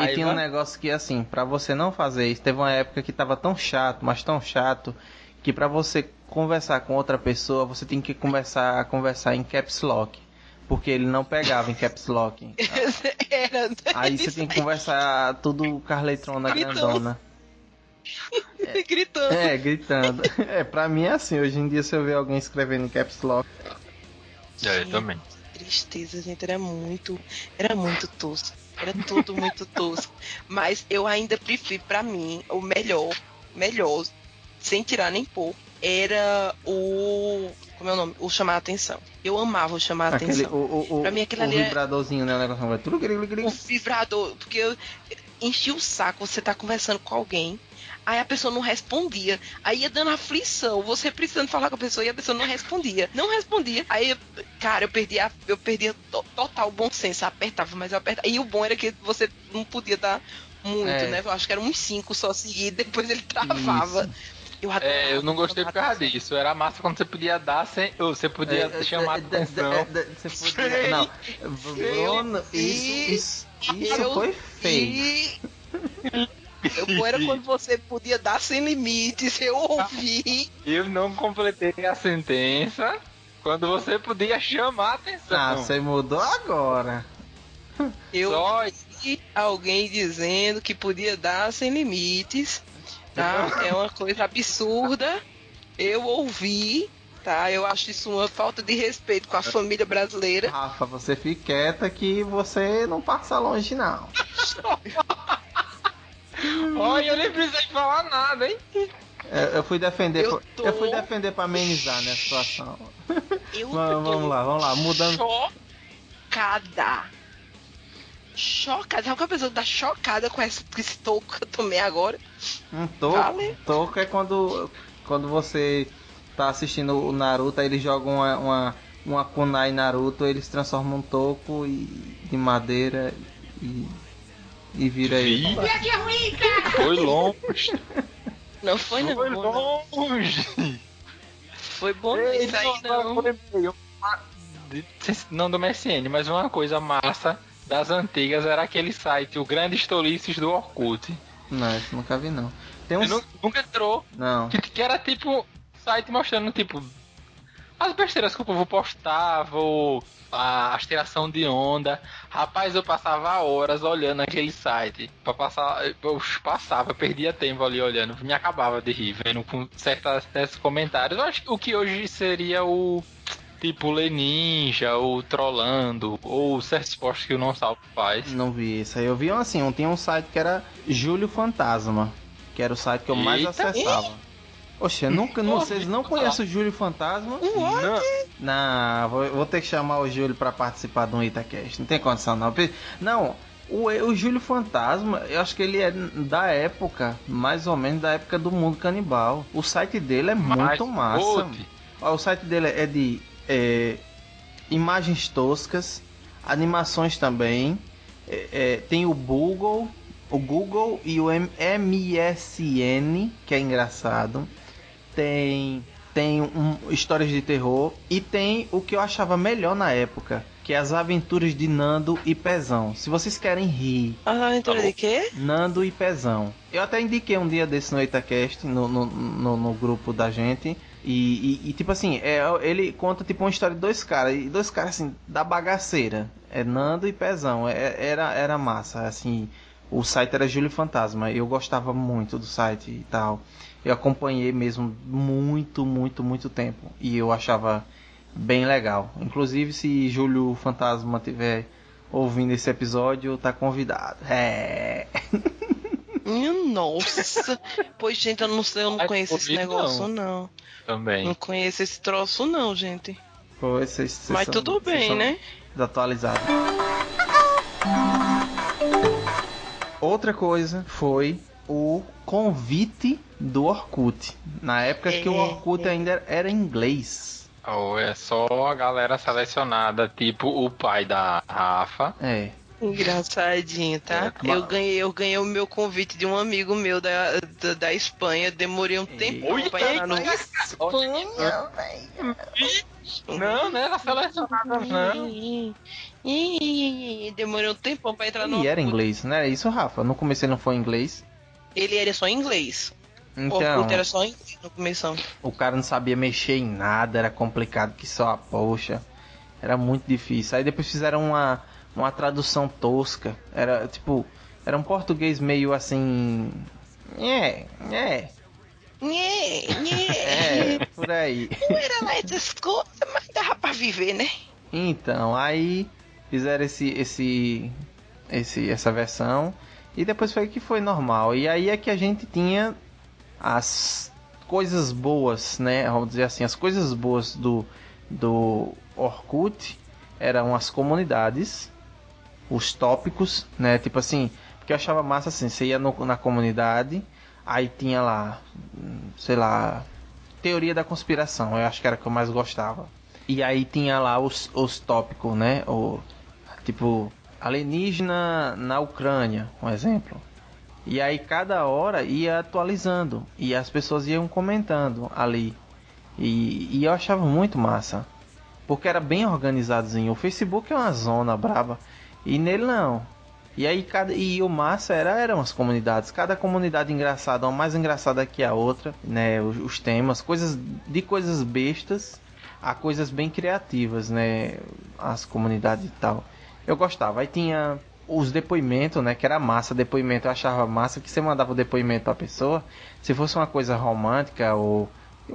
E tinha um negócio que, assim, pra você não fazer isso, teve uma época que tava tão chato, mas tão chato, que pra você conversar com outra pessoa, você tem que começar a conversar em caps lock. Porque ele não pegava em caps lock. Era. Aí você tem que conversar tudo letronas Gritando. grandona. gritando. É, gritando. É, pra mim é assim, hoje em dia se eu ver alguém escrevendo em caps lock, É, eu também. Tristeza, gente, era muito. Era muito tosco. Era tudo muito tosco. Mas eu ainda prefiro, pra mim, o melhor, melhor, sem tirar nem pôr, era o. Como é o nome? O chamar a atenção. Eu amava o chamar a aquele, atenção. o, o, o, Pra mim aquilo o ali é- vibradorzinho, né, o negócio gri. o vibrador, porque eu enchi o saco, você tá conversando com alguém, aí a pessoa não respondia, aí ia dando aflição, você precisando falar com a pessoa e a pessoa não respondia, não respondia, aí, cara, eu perdia, eu perdia to- total o bom senso, apertava, mas eu apertava, e o bom era que você não podia dar muito, É. né, eu acho que eram uns cinco só seguidos, depois ele travava. Eu, adorava É, eu não gostei por causa disso. Era massa quando você podia dar sem. Ou você podia É, chamar a é, é, atenção. é, é, Você podia. Não, Bruno, isso, isso, isso eu- foi feio. Eu era quando você podia dar sem limites, eu ouvi. Eu não completei a sentença quando você podia chamar a atenção. Ah, você mudou agora. Eu Só ouvi alguém dizendo que podia dar sem limites, tá? É uma coisa absurda. Eu ouvi, tá? Eu acho isso uma falta de respeito com a família brasileira. Rafa, você fique quieta que você não passa longe, não. Olha, eu nem precisei falar nada, hein? Eu, eu fui defender, Eu tô- eu fui defender pra amenizar né, a situação. Eu Vamos, tô vamos lá, vamos lá, mudando. chocada. Chocada. Sabe que a pessoa tá chocada com esse, esse toco que eu tomei agora? Um toco, Vale. toco é quando, quando você tá assistindo o Naruto, aí eles jogam uma, uma, uma kunai Naruto, eles transformam um toco e, de madeira e, e vira aí. Foi longe. Não foi, não. Foi não. longe. Foi bom não, Ei, isso aí não. Não do MSN, mas uma coisa massa das antigas era aquele site, o Grandes Tolices do Orkut. Não, isso nunca vi não. Tem uns. nu- nunca entrou. Não. Que, que era tipo site mostrando tipo as besteiras que o povo postava, ou a tiração de onda. Rapaz, eu passava horas olhando aquele site. Pra passar, eu passava, perdia tempo ali olhando. Me acabava de rir, vendo com certas, certos comentários. Eu acho que o que hoje seria o tipo Leninja, ou Trollando, ou certos posts que o Não Salvo faz. Não vi isso aí. Eu vi assim, um, tinha um site que era Júlio Fantasma, que era o site que eu mais Eita. acessava. Oxe, nunca, não, vocês não conhecem o Júlio Fantasma? Não, Não, vou, vou ter que chamar o Júlio pra participar do Itacast. Não tem condição não. Não, o, o Júlio Fantasma, eu acho que ele é da época, mais ou menos da época do mundo canibal. O site dele é muito massa. Ouve. Ó, O site dele é de é, imagens toscas, animações também. é, é, tem o Google, o Google e o M- MSN, que é engraçado. Tem tem um, histórias de terror e tem o que eu achava melhor na época, que é as aventuras de Nando e Pezão. Se vocês querem rir, A aventura de quê? Nando e Pezão. Eu até indiquei um dia desse no Itacast, no, no, no, no grupo da gente. E, e- e, tipo assim, é, ele conta tipo uma história de dois caras, e dois caras assim, da bagaceira. É Nando e Pezão. É- era, era massa, assim. O site era Júlio Fantasma. Eu gostava muito do site e tal. Eu acompanhei mesmo muito, muito, muito tempo. E eu achava bem legal. Inclusive, se Júlio Fantasma tiver ouvindo esse episódio, tá convidado. É. Minha nossa. pois, gente, eu não sei, eu não Ai, conheço esse negócio, não. também. Não conheço esse troço, não, gente. Pô, vocês- vocês Mas são- tudo bem, né? Desatualizados. Outra coisa foi o convite do Orkut. Na época que o É. Orkut ainda era inglês. Ou é só a galera selecionada, tipo o pai da Rafa. É. Engraçadinho, tá? É, eu ganhei, eu ganhei o meu convite de um amigo meu da, da, da Espanha. Demorei um tempo Oi, pra entrar no Não, não era selecionada, não. Ih, Demorei um tempão pra entrar no. E era inglês, não era isso, Rafa? No começo ele não foi inglês. Ele era só em inglês. O Então, Orkut era só em no começo. o cara não sabia mexer em nada, era complicado que só a poxa. Era muito difícil. Aí depois fizeram uma, uma tradução tosca. Era tipo, era um português meio assim. É, é, é, por aí. Não era lá essas coisas, mas dava pra viver, né? Então, aí fizeram esse, esse, esse, essa versão e depois foi que foi normal. E aí é que a gente tinha as coisas boas, né? Vamos dizer assim, as coisas boas do, do Orkut eram as comunidades, os tópicos, né? Tipo assim, porque eu achava massa assim, você ia no- na comunidade, aí tinha lá, sei lá, teoria da conspiração, eu acho que era o que eu mais gostava. E aí tinha lá os, os tópicos, né? O, tipo, alienígena na Ucrânia, um exemplo. E aí cada hora ia atualizando e as pessoas iam comentando ali. E, e eu achava muito massa. Porque era bem organizadozinho. O Facebook é uma zona braba. E nele não. E aí cada e o massa era eram as comunidades, cada comunidade engraçada, uma mais engraçada que a outra, né, os, os temas, coisas de coisas bestas a coisas bem criativas, né, as comunidades e tal. Eu gostava. Aí tinha os depoimentos, né? Que era massa, depoimento eu achava massa que você mandava o depoimento pra pessoa. Se fosse uma coisa romântica ou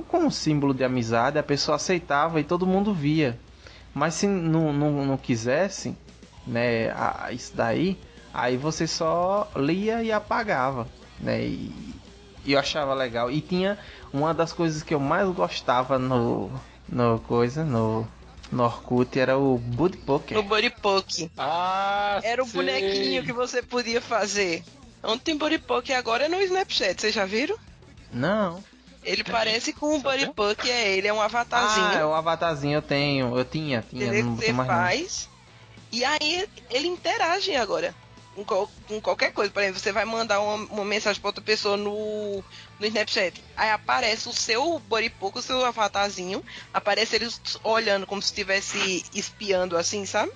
com um símbolo de amizade, a pessoa aceitava e todo mundo via. Mas se não, não, não quisesse, né, a, isso daí, aí você só lia e apagava, né? E, e eu achava legal. E tinha uma das coisas que eu mais gostava no, no coisa, no, no Orkut, era o Buddy Poker. No Buddy Poke. Ah, Era o sei. bonequinho que você podia fazer. Onde tem Buddy Poke agora é no Snapchat, vocês já viram? Não. Ele parece com o Buddy? Poke, é ele, é um Ah, avatarzinho. é o avatarzinho eu tenho, eu tinha, tinha, entendeu? não você mais não. faz. E aí ele interage agora. Com, qual- com qualquer coisa. Por exemplo, você vai mandar uma, uma mensagem pra outra pessoa no, no Snapchat. Aí aparece o seu Boripoco, o seu avatarzinho. Aparece ele olhando como se estivesse espiando assim, sabe?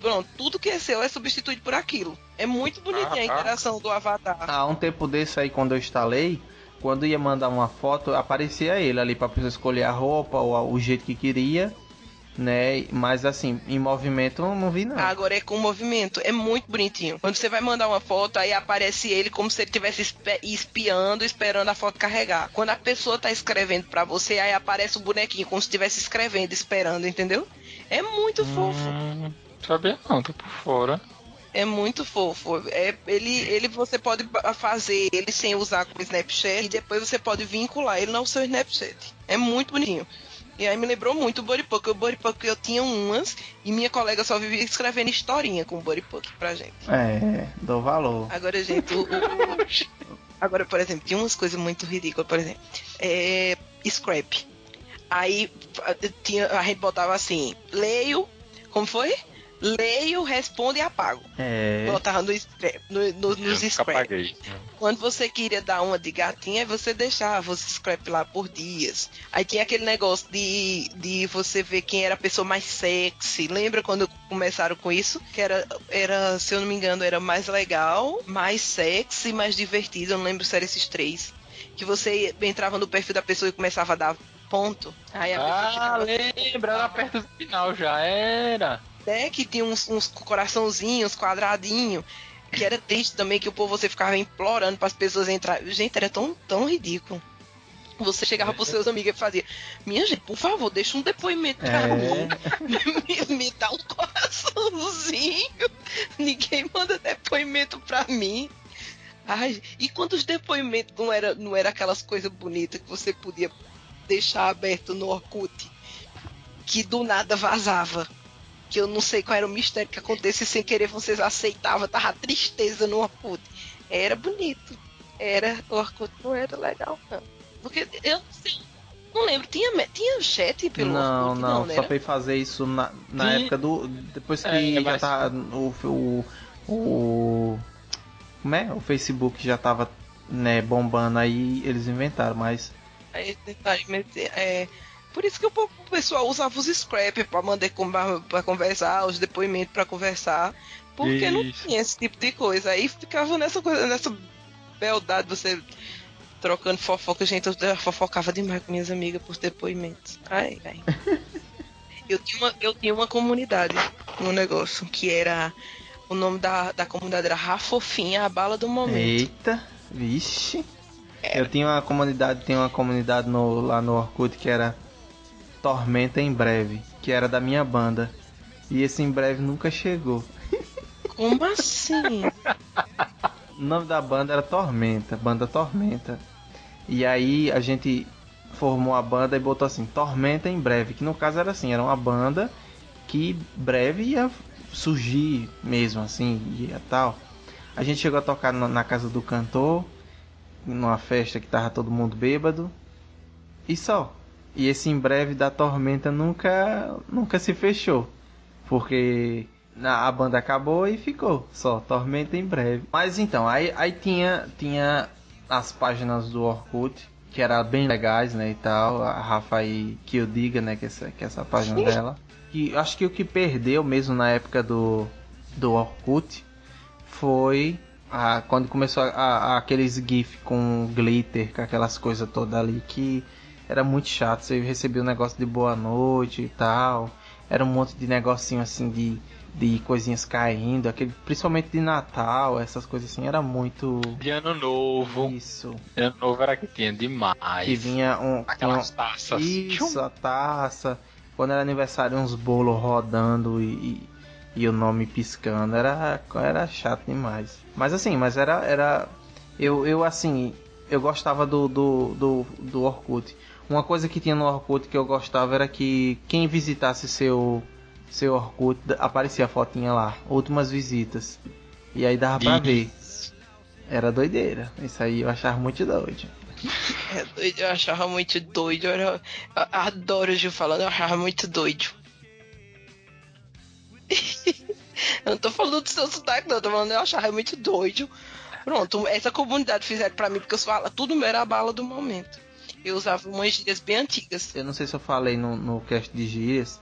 Pronto, tudo que é seu é substituído por aquilo. É muito bonitinha a Ah, ah. interação do avatar. Há um tempo desse aí, quando eu instalei, quando ia mandar uma foto, aparecia ele ali pra pessoa escolher a roupa ou o jeito que queria, né? Mas assim, em movimento eu não vi não. Agora é com movimento, é muito bonitinho. Quando você vai mandar uma foto, aí aparece ele como se ele estivesse espiando, esperando a foto carregar. Quando a pessoa tá escrevendo pra você, aí aparece o bonequinho como se estivesse escrevendo, esperando, entendeu? É muito fofo. Hum, sabia não, tô por fora. É muito fofo. É, ele, ele você pode fazer ele sem usar com o Snapchat e depois você pode vincular ele no seu Snapchat. É muito bonitinho. E aí me lembrou muito o Boripoke. O Boripoke eu tinha umas e minha colega só vivia escrevendo historinha com o Boripoke pra gente. É, dou valor. Agora, gente, o, o- agora, por exemplo, tinha umas coisas muito ridículas, por exemplo, é, scrap. Aí tinha, a gente botava assim, leio, como foi? Leio, respondo e apago. É. Botava no, no- no- nos Eu nunca scrap. apaguei. Quando você queria dar uma de gatinha, você deixava os scrap lá por dias. Aí tinha aquele negócio de, de você ver quem era a pessoa mais sexy. Lembra quando começaram com isso? Que era, era, se eu não me engano, era mais legal, mais sexy, mais divertido. Eu não lembro se era esses três. Que você entrava no perfil da pessoa e começava a dar ponto. Aí a pessoa Ah, ficava lembra, era perto do final, já era. Né, que tinha uns, uns coraçãozinhos, quadradinho, que era triste também, que o povo você ficava implorando para as pessoas entrarem. Gente, era tão, tão ridículo. Você chegava pros seus amigos e fazia, minha gente, por favor, deixa um depoimento pra É. mim. me, me dá um coraçãozinho. Ninguém manda depoimento pra mim. Ai, e quando os depoimentos não era, não era aquelas coisas bonitas que você podia deixar aberto no Orkut, que do nada vazava. Que eu não sei qual era o mistério que acontecia sem querer vocês aceitavam, tava tristeza no Orkut. Era bonito. Era, o Orkut não era legal, não. Porque eu não sei, não lembro, tinha, tinha chat pelo Não, Orkut? não, né? só fez fazer isso na, na Sim. época do. Depois que É, já mas- tá. O, o, o. Como é? O Facebook já tava né, bombando aí, eles inventaram, mas. Aí tentaram meter. É, por isso que o pessoal usava os scrap pra mandar pra conversar, os depoimentos pra conversar. Porque não Isso. tinha esse tipo de coisa. Aí ficava nessa coisa, nessa beldade, você trocando fofoca. Gente, eu fofocava demais com minhas amigas por depoimentos. Ai, ai. Eu tinha uma, eu tinha uma comunidade no negócio que era. O nome da, da comunidade era Rafofinha, a bala do momento. Eita, vixe. Eu tinha uma comunidade, tinha uma comunidade no, lá no Orkut que era Tormenta em Breve, que era da minha banda. E esse em breve nunca chegou. Como assim? O nome da banda era Tormenta, banda Tormenta. E aí a gente formou a banda e botou assim, Tormenta em breve, que no caso era assim, era uma banda que breve ia surgir mesmo, assim, ia tal. A gente chegou a tocar na, na casa do cantor, numa festa que tava todo mundo bêbado. E só. E esse em breve da Tormenta nunca, nunca se fechou. Porque a banda acabou e ficou só Tormenta em breve. Mas então, aí, aí tinha, tinha as páginas do Orkut, que eram bem legais, né, e tal. A Rafa aí, que eu diga, né, que essa, que essa página dela. E acho que o que perdeu mesmo na época do, do Orkut foi a, quando começou a, a- aqueles GIF com glitter, com aquelas coisas todas ali que era muito chato. Você recebia um negócio de boa noite e tal. era um monte de negocinho assim de, de coisinhas caindo, aquele, principalmente de Natal, essas coisas assim, era muito. De ano novo. Isso. De ano novo era que tinha demais. Que vinha um. Aquelas um- taças. Isso, a taça. Quando era aniversário, uns bolos rodando e, e, e o nome piscando. Era, era chato demais. Mas assim, mas era. era eu, eu assim, eu gostava do, do, do, do Orkut. Uma coisa que tinha no Orkut que eu gostava era que quem visitasse seu, seu Orkut aparecia a fotinha lá. Últimas visitas. E aí dava pra ver. Era doideira. Isso aí eu achava muito doido. É doido, eu achava muito doido. Eu, era- eu adoro o Gil falando, eu achava muito doido. eu não tô falando do seu sotaque, não, eu tô falando, eu achava muito doido. Pronto, essa comunidade fizeram pra mim, porque eu falo, tudo meu era a bala do momento. Eu usava umas gírias bem antigas. Eu não sei se eu falei no, no cast de gírias.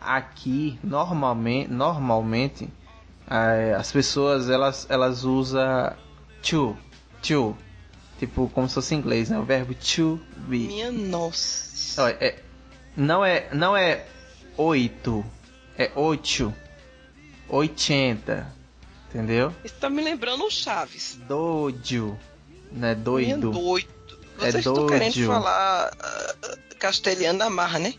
Aqui, normalmente, normalmente eh, as pessoas elas, elas usam to, to. Tipo, como se fosse em inglês, né? O verbo to be. Minha nossa. Olha, é- não é não é oito, é oito, oitenta, entendeu? Isso tá me lembrando o Chaves. Doido, né? Minha Doido. Doido. É Vocês estão querendo doido. falar ah, castelhano da marra, né?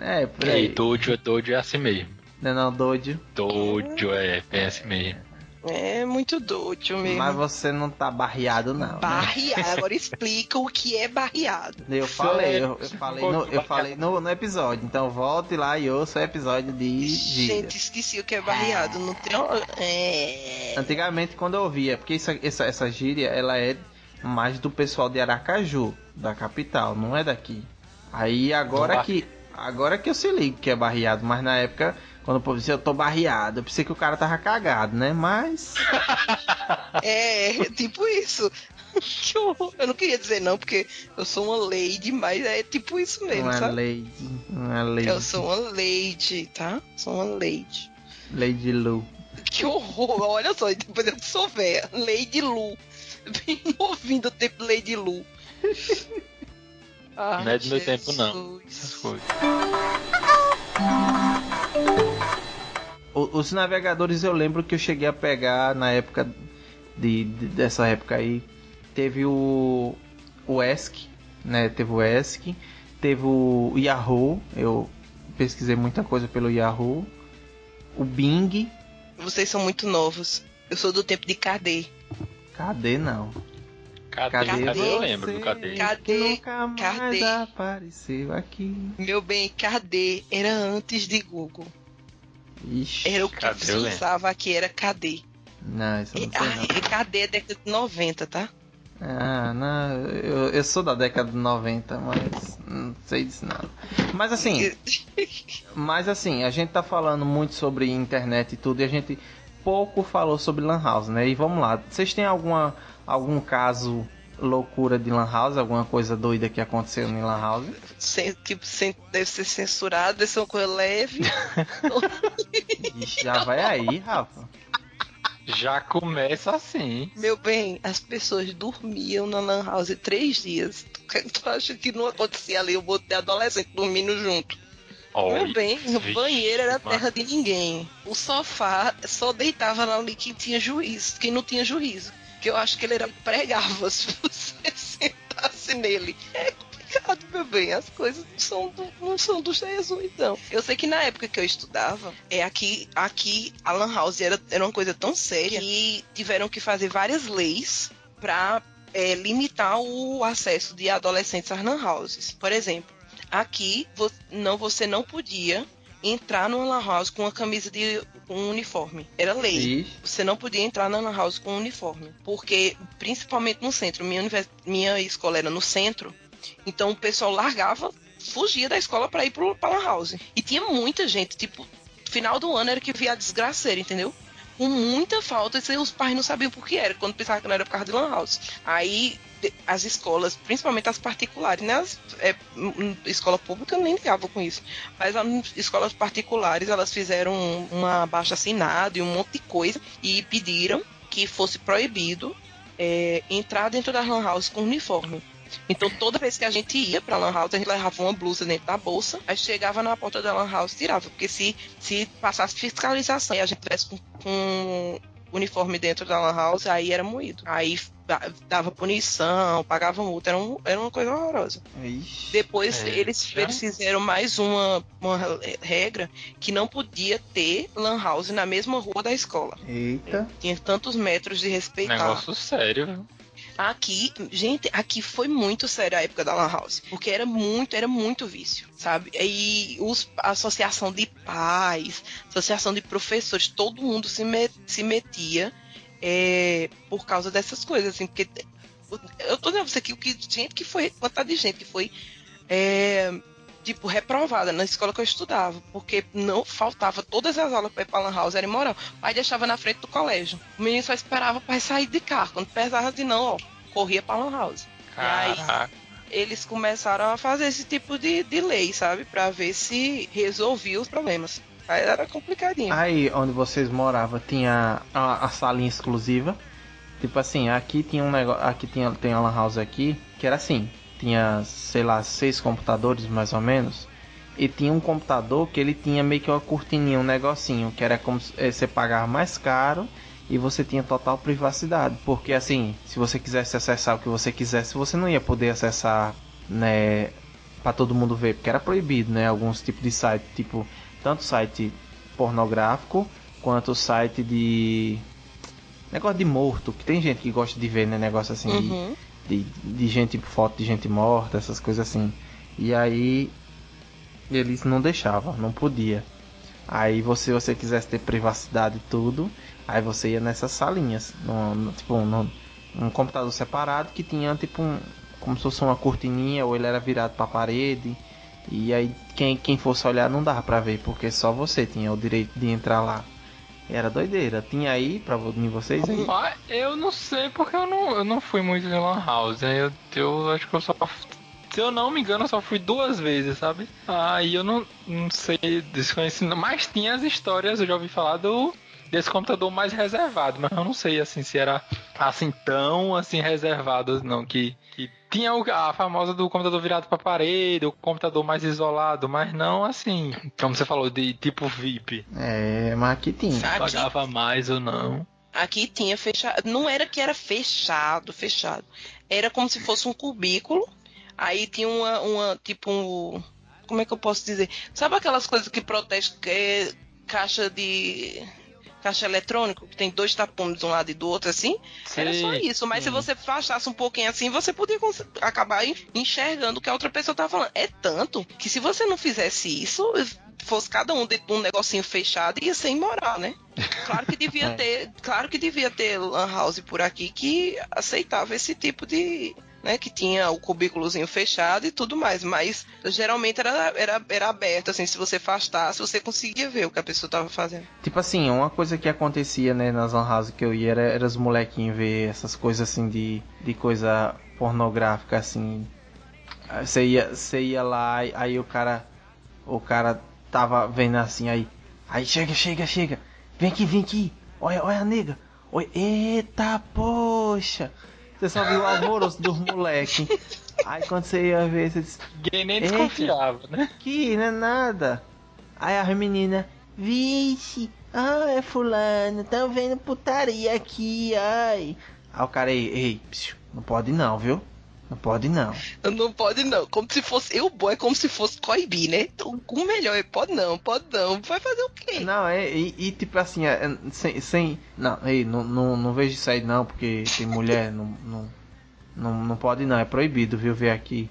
É, por E aí. doido é doido é assim mesmo. Não, é não, doido. Doido é bem assim mesmo. É muito doido mesmo. Mas você não tá barreado, não. né? Barreado. Agora explica o que é barreado. Eu falei, eu, eu falei, no, eu falei no, no episódio. Então volte lá e ouça o episódio de gíria. Gente, esqueci o que é barreado. Não tem. É. Antigamente quando eu ouvia, porque isso, essa, essa gíria ela é mais do pessoal de Aracaju, da capital, não é daqui. Aí agora que agora que eu se ligo que é barreado, mas na época quando o povo dizia eu tô barreado, eu pensei que o cara tava cagado, né? Mas É, tipo isso. Que horror. Eu não queria dizer não, porque eu sou uma lady, mas é tipo isso mesmo, não é sabe? lady, não é lady, Eu sou uma lady, tá? Sou uma lady. Lady Lu. Que horror, olha só, depois eu sou velha. Lady Lu. Bem novinho do tempo de Lady Lu. Ai, Não é do meu tempo, não. Essas coisas. Os navegadores eu lembro que eu cheguei a pegar na época de, de- dessa época aí. Teve o o ESC, né? Teve o ESC, teve o Yahoo, eu pesquisei muita coisa pelo Yahoo. O Bing, Vocês são muito novos. Eu sou do tempo de KD. Cadê não? Cadê? Cadê, Cadê? Eu lembro do cadê. Cadê? que nunca mais Cadê? apareceu aqui. Meu bem, KD era antes de Google. Ixi, Era o que Cadê, eu usava aqui, era KD. não, isso eu não sei não. ah, KD é década de 90, tá? Ah, não, eu, eu sou da década de 90, mas não sei disso não. Mas assim, mas assim, a gente tá falando muito sobre internet e tudo, e a gente pouco falou sobre Lan House, né? E vamos lá, vocês têm alguma, algum caso loucura de Lan House, alguma coisa doida que aconteceu em Lan House? Sem, tipo, sem, deve ser censurado, deve ser uma coisa leve. Já vai aí, Rafa. Já começa assim. Meu bem, as pessoas dormiam na Lan House três dias. Tu, tu acha que não acontecia ali um monte de adolescente dormindo junto? Meu bem, o banheiro era terra de ninguém. O sofá só deitava lá ali quem tinha juízo, quem não tinha juízo. Que eu acho que ele era pregava se você sentasse nele. É complicado, meu bem. As coisas não são do, não são do Jesus, não. Eu sei que na época que eu estudava, é aqui, aqui a Lan House era, era uma coisa tão séria que tiveram que fazer várias leis pra é, limitar o acesso de adolescentes às Lan Houses. Por exemplo, aqui não, você não podia entrar numa Lan House com uma camisa de um uniforme. Era lei. Ixi, Você não podia entrar na Lan House com uniforme. Porque, principalmente no centro, minha, univers- minha escola era no centro, então o pessoal largava, fugia da escola pra ir pro, pra Lan House. E tinha muita gente, tipo, final do ano era que via a desgraceira, entendeu? Com muita falta, e os pais não sabiam por que era, quando pensavam que não era por causa de Lan House. Aí as escolas, principalmente as particulares, né? As, é, escola pública eu nem ligava com isso. Mas as escolas particulares, elas fizeram uma baixa assinada e um monte de coisa e pediram que fosse proibido é, entrar dentro da lan house com uniforme. Então toda vez que a gente ia pra Lan House, a gente levava uma blusa dentro da bolsa, aí chegava na porta da Lan House e tirava. Porque se, se passasse fiscalização e a gente tivesse com, com uniforme dentro da Lan House, aí era moído. Aí da- dava punição, pagava multa, era, um- era uma coisa horrorosa. Ixi. Depois É, eles, já- eles fizeram mais uma, uma regra que não podia ter Lan House na mesma rua da escola. Eita. Tinha tantos metros de respeitar. Negócio sério? Aqui, gente, aqui foi muito sério a época da Lan House. Porque era muito, era muito vício, sabe? E os, a associação de pais, associação de professores, todo mundo se, se metia é, por causa dessas coisas, assim, porque eu tô dizendo você aqui o que gente que foi, quantidade de gente que foi é, tipo, reprovada na escola que eu estudava, porque não faltava todas as aulas para ir pra Lan House, era imoral. O pai deixava na frente do colégio. O menino só esperava para sair de carro. Quando pesava de não, ó, corria pra Lan House. E aí, Caraca. eles começaram a fazer esse tipo de, de lei, sabe? Pra ver se resolvia os problemas. Aí era complicadinho. Aí onde vocês moravam tinha a, a salinha exclusiva. Tipo assim, aqui tinha um negócio. Aqui tinha, tem a Lan House aqui, que era assim. Tinha, sei lá, seis computadores mais ou menos. E tinha um computador que ele tinha meio que uma cortininha, um negocinho, que era como se eh, você pagava mais caro e você tinha total privacidade. Porque assim, se você quisesse acessar o que você quisesse, você não ia poder acessar, né, para todo mundo ver, porque era proibido, né, alguns tipos de site, tipo, tanto site pornográfico quanto site de negócio de morto, que tem gente que gosta de ver, né, negócio assim Uhum. de, de gente, foto de gente morta, essas coisas assim. E aí eles não deixavam, não podia. Aí você, você quisesse ter privacidade e tudo, aí você ia nessas salinhas, no, no- tipo num, um computador separado que tinha tipo um, como se fosse uma cortininha ou ele era virado para a parede. E aí quem, quem fosse olhar não dava pra ver, porque só você tinha o direito de entrar lá. Era doideira. Tinha aí pra em vocês aí? Eu não sei porque eu não, eu não fui muito em Lan House. Eu, eu acho que eu só. Se eu não me engano, eu só fui duas vezes, sabe? Aí eu não, não sei desconhecido. Mas tinha as histórias, eu já ouvi falar do desse computador mais reservado, mas eu não sei assim se era assim tão assim reservado não que, que tinha o- a famosa do computador virado para parede, o computador mais isolado, mas não assim, como você falou de tipo VIP, É, mas aqui tinha. Aqui, pagava mais ou não. aqui tinha fechado. Não era que era fechado, fechado. Era como se fosse um cubículo. Aí tinha uma, uma tipo um. Como é que eu posso dizer? Sabe aquelas coisas que protege é, caixa de. Caixa eletrônico, que tem dois tapumes de um lado e do outro, assim? Era só isso. Mas se sim. você afastasse um pouquinho assim, você podia acabar en- enxergando o que a outra pessoa tá falando. É tanto que se você não fizesse isso, fosse cada um dentro de um negocinho fechado, ia ser imoral, né? Claro que devia É. ter, claro que devia ter lan house por aqui que aceitava esse tipo de, né, que tinha o cubículozinho fechado e tudo mais, mas geralmente era, era, era aberto, assim, se você afastasse, você conseguia ver o que a pessoa tava fazendo. Tipo assim, uma coisa que acontecia, né, nas lan que eu ia era, era os molequinhos ver essas coisas assim de, de coisa pornográfica assim. Aí Você ia, você ia lá, e- aí o cara o cara tava vendo assim aí. Aí chega, chega, chega. Vem aqui, vem aqui. Olha, olha a nega. Oi, eita, poxa. Você só viu o alvoroço dos moleques. Aí quando você ia ver, você disse, Ninguém nem desconfiava, né? que não é nada. Aí a menina, vixe, ah, é fulano, tão vendo putaria aqui, ai. Aí o cara, ei, ei, não pode não, viu? Não pode não. Não pode não, como se fosse, eu bom é como se fosse coibir, né? Então, o melhor é, pode não, pode não, vai fazer o quê? Não, é, e, e tipo assim, é, é, sem, sem. Não, ei, não, não, não vejo isso aí não, porque tem mulher, não, não, não, não pode não, é proibido, viu, ver aqui.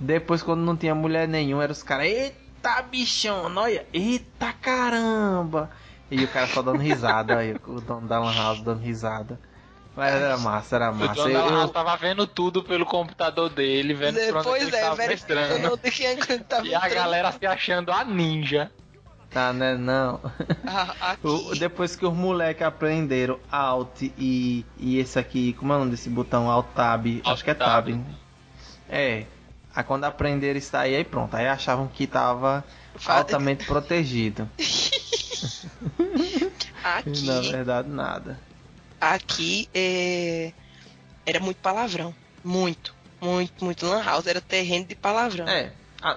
Depois, quando não tinha mulher nenhuma, eram os caras, eita bichona, olha, eita caramba. E o cara só dando risada, aí, o dono da Lan House dando risada. Mas era massa, era O massa. dono Eu- tava vendo tudo pelo computador dele, vendo ele é, tava verificando entrando. onde que tava E a galera se achando a ninja. Tá, né? Não. Ah. O- depois que os moleques aprenderam Alt e, e esse aqui, como é o nome desse botão? Alt Tab. acho que é Tab. Tab. É. Aí quando aprenderam isso aí, aí pronto. Aí achavam que tava altamente protegido. Aqui, Na verdade, nada. Aqui é... era muito palavrão. Muito. Muito, muito. Lan House era terreno de palavrão. É,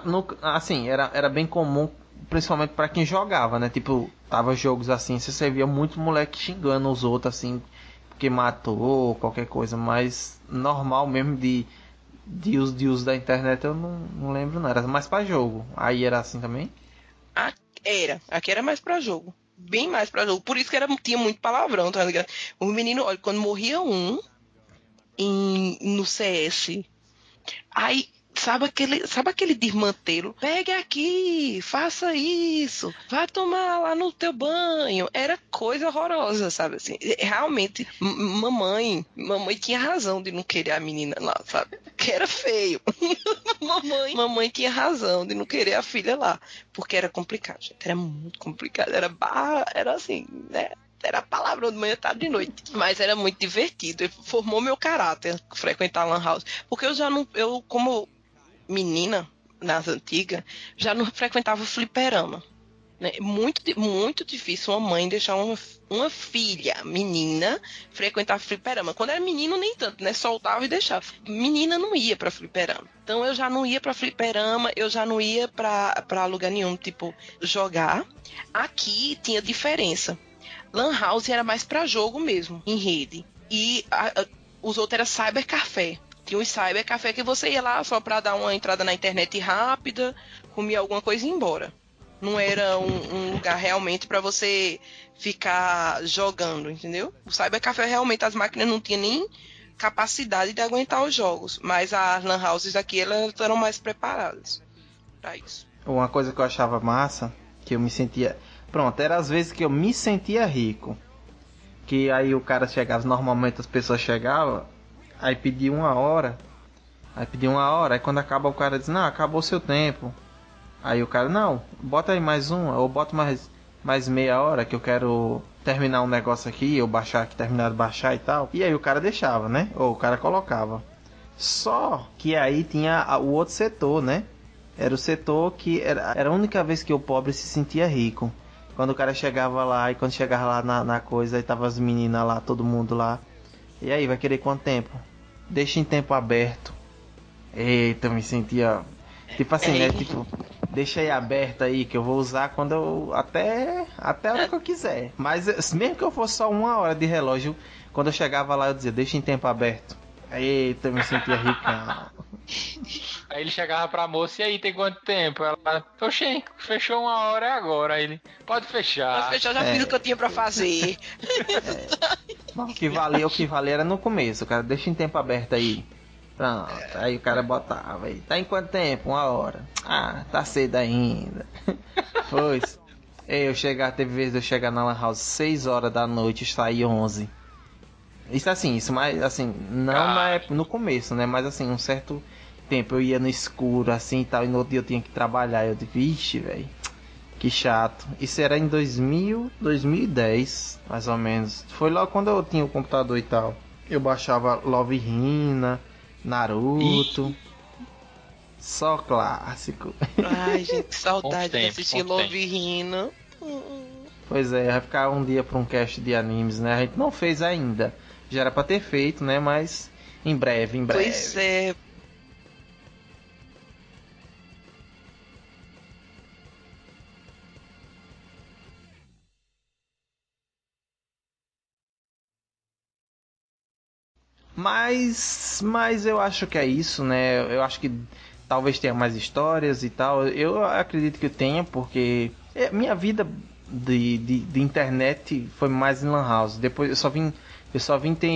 no- assim, era, era bem comum, principalmente pra quem jogava, né? Tipo, tava jogos assim, você via muito moleque xingando os outros, assim, porque matou, qualquer coisa, mas normal mesmo de, de, uso, de uso da internet eu não, não lembro, não. Era mais pra jogo. Aí era assim também? A- Era. Aqui era mais pra jogo. Bem mais pra jogo. Por isso que era, tinha muito palavrão, tá ligado? O menino, olha, quando morria um em, no CS, aí. Sabe aquele, sabe aquele desmantelo? Pegue aqui, faça isso, vai tomar lá no teu banho. Era coisa horrorosa, sabe assim? Realmente, mamãe, mamãe tinha razão de não querer a menina lá, sabe? Que era feio. mamãe, mamãe tinha razão de não querer a filha lá, porque era complicado, gente. Era muito complicado, era barra, era assim, né? Era palavrão de manhã, tarde e noite. Mas era muito divertido. Formou meu caráter frequentar Lan House. Porque eu já não. Eu, como menina, nas antigas, já não frequentava fliperama. Né? Muito, muito difícil uma mãe deixar uma, uma filha, menina, frequentar fliperama. Quando era menino, nem tanto, né? Soltava e deixava. Menina não ia pra fliperama. Então eu já não ia pra fliperama, eu já não ia pra, lugar nenhum, tipo, jogar. Aqui tinha diferença. Lan House era mais pra jogo mesmo, em rede. E a- a- os outros era Cyber Café. Tinha uns Cyber Café que você ia lá só pra dar uma entrada na internet rápida, comia alguma coisa e ir embora. Não era um, um lugar realmente pra você ficar jogando, entendeu? O Cyber Café realmente as máquinas não tinham nem capacidade de aguentar os jogos, mas as lan houses aqui elas eram mais preparadas pra isso. Uma coisa que eu achava massa, que eu me sentia. Pronto, era às vezes que eu me sentia rico. Que aí o cara chegava, normalmente as pessoas chegavam, aí pedia uma hora. Aí pedia uma hora, aí quando acaba o cara diz, não, acabou seu tempo. Aí o cara, não, bota aí mais uma, ou bota mais, mais meia hora que eu quero terminar um negócio aqui, ou baixar aqui, terminar de baixar e tal. E aí o cara deixava, né? Ou o cara colocava. Só que aí tinha o outro setor, né? Era o setor que era, era a única vez que o pobre se sentia rico. Quando o cara chegava lá e quando chegava lá na, na coisa, aí tava as meninas lá, todo mundo lá. E aí, vai querer quanto tempo? Deixa em tempo aberto. Eita, me sentia. Tipo assim, né? Tipo, deixa aí aberto aí que eu vou usar quando eu. Até. Até a hora que eu quiser. Mas mesmo que eu fosse só uma hora de relógio, quando eu chegava lá eu dizia, deixa em tempo aberto. Eita, me sentia ricão. Aí ele chegava pra moça, e aí, tem quanto tempo? Ela, oxê, fechou uma hora é agora. Aí ele, pode fechar. Mas fechar, já é. fiz o que eu tinha pra fazer. Mas o que valia, o que valia era no começo, cara deixa em tempo aberto aí. Pronto, aí o cara botava aí. Tá em quanto tempo? Uma hora. Ah, tá cedo ainda. Foi. Eu chegar, teve vezes eu chegar na Lan House 6 horas da noite e sair 11. Isso assim, isso mais assim, não na época- no começo, né? Mas assim, um certo tempo eu ia no escuro assim e tal, e no outro dia eu tinha que trabalhar. Eu disse, vixe, velho. Que chato. Isso era em 2000, 2010, mais ou menos. Foi logo quando eu tinha o computador e tal. Eu baixava Love Hina, Naruto. Só clássico. Ai, gente, que saudade de assistir Love Hina. Pois é, vai ficar um dia pra um cast de animes, né? A gente não fez ainda. Já era pra ter feito, né? Mas em breve, em breve. Pois é. Mas, mas eu acho que é isso, né? Eu acho que talvez tenha mais histórias e tal. Eu acredito que tenha, porque é, minha vida de, de, de internet foi mais em lan house. Depois eu só vim, eu só vim ter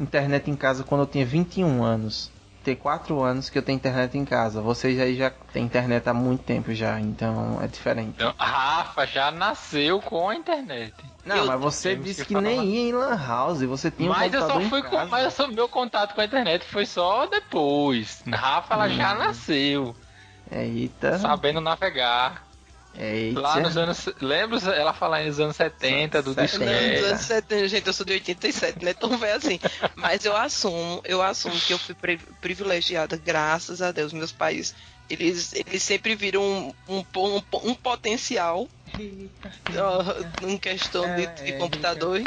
internet em casa quando eu tinha 21 anos. Tem 4 anos que eu tenho internet em casa. Vocês aí já têm internet há muito tempo já, então é diferente. Então, Rafa já nasceu com a internet. Não, Eu- mas você disse que que nem ia em lan house. Você tinha um mas eu só fui com. Mas eu só- meu contato com a internet foi só depois. Rafa ela já Hum. nasceu, Eita. sabendo navegar. Eita. Lá nos anos. Lembra ela falar nos anos 70 do Setenta. Não, disquete? dos anos 70, gente, eu sou de 87, não é tão velho assim. Mas eu assumo, eu assumo que eu fui pri- privilegiada, graças a Deus. Meus pais, eles, eles sempre viram um, um, um, um potencial ó, em questão de, de computador. rica.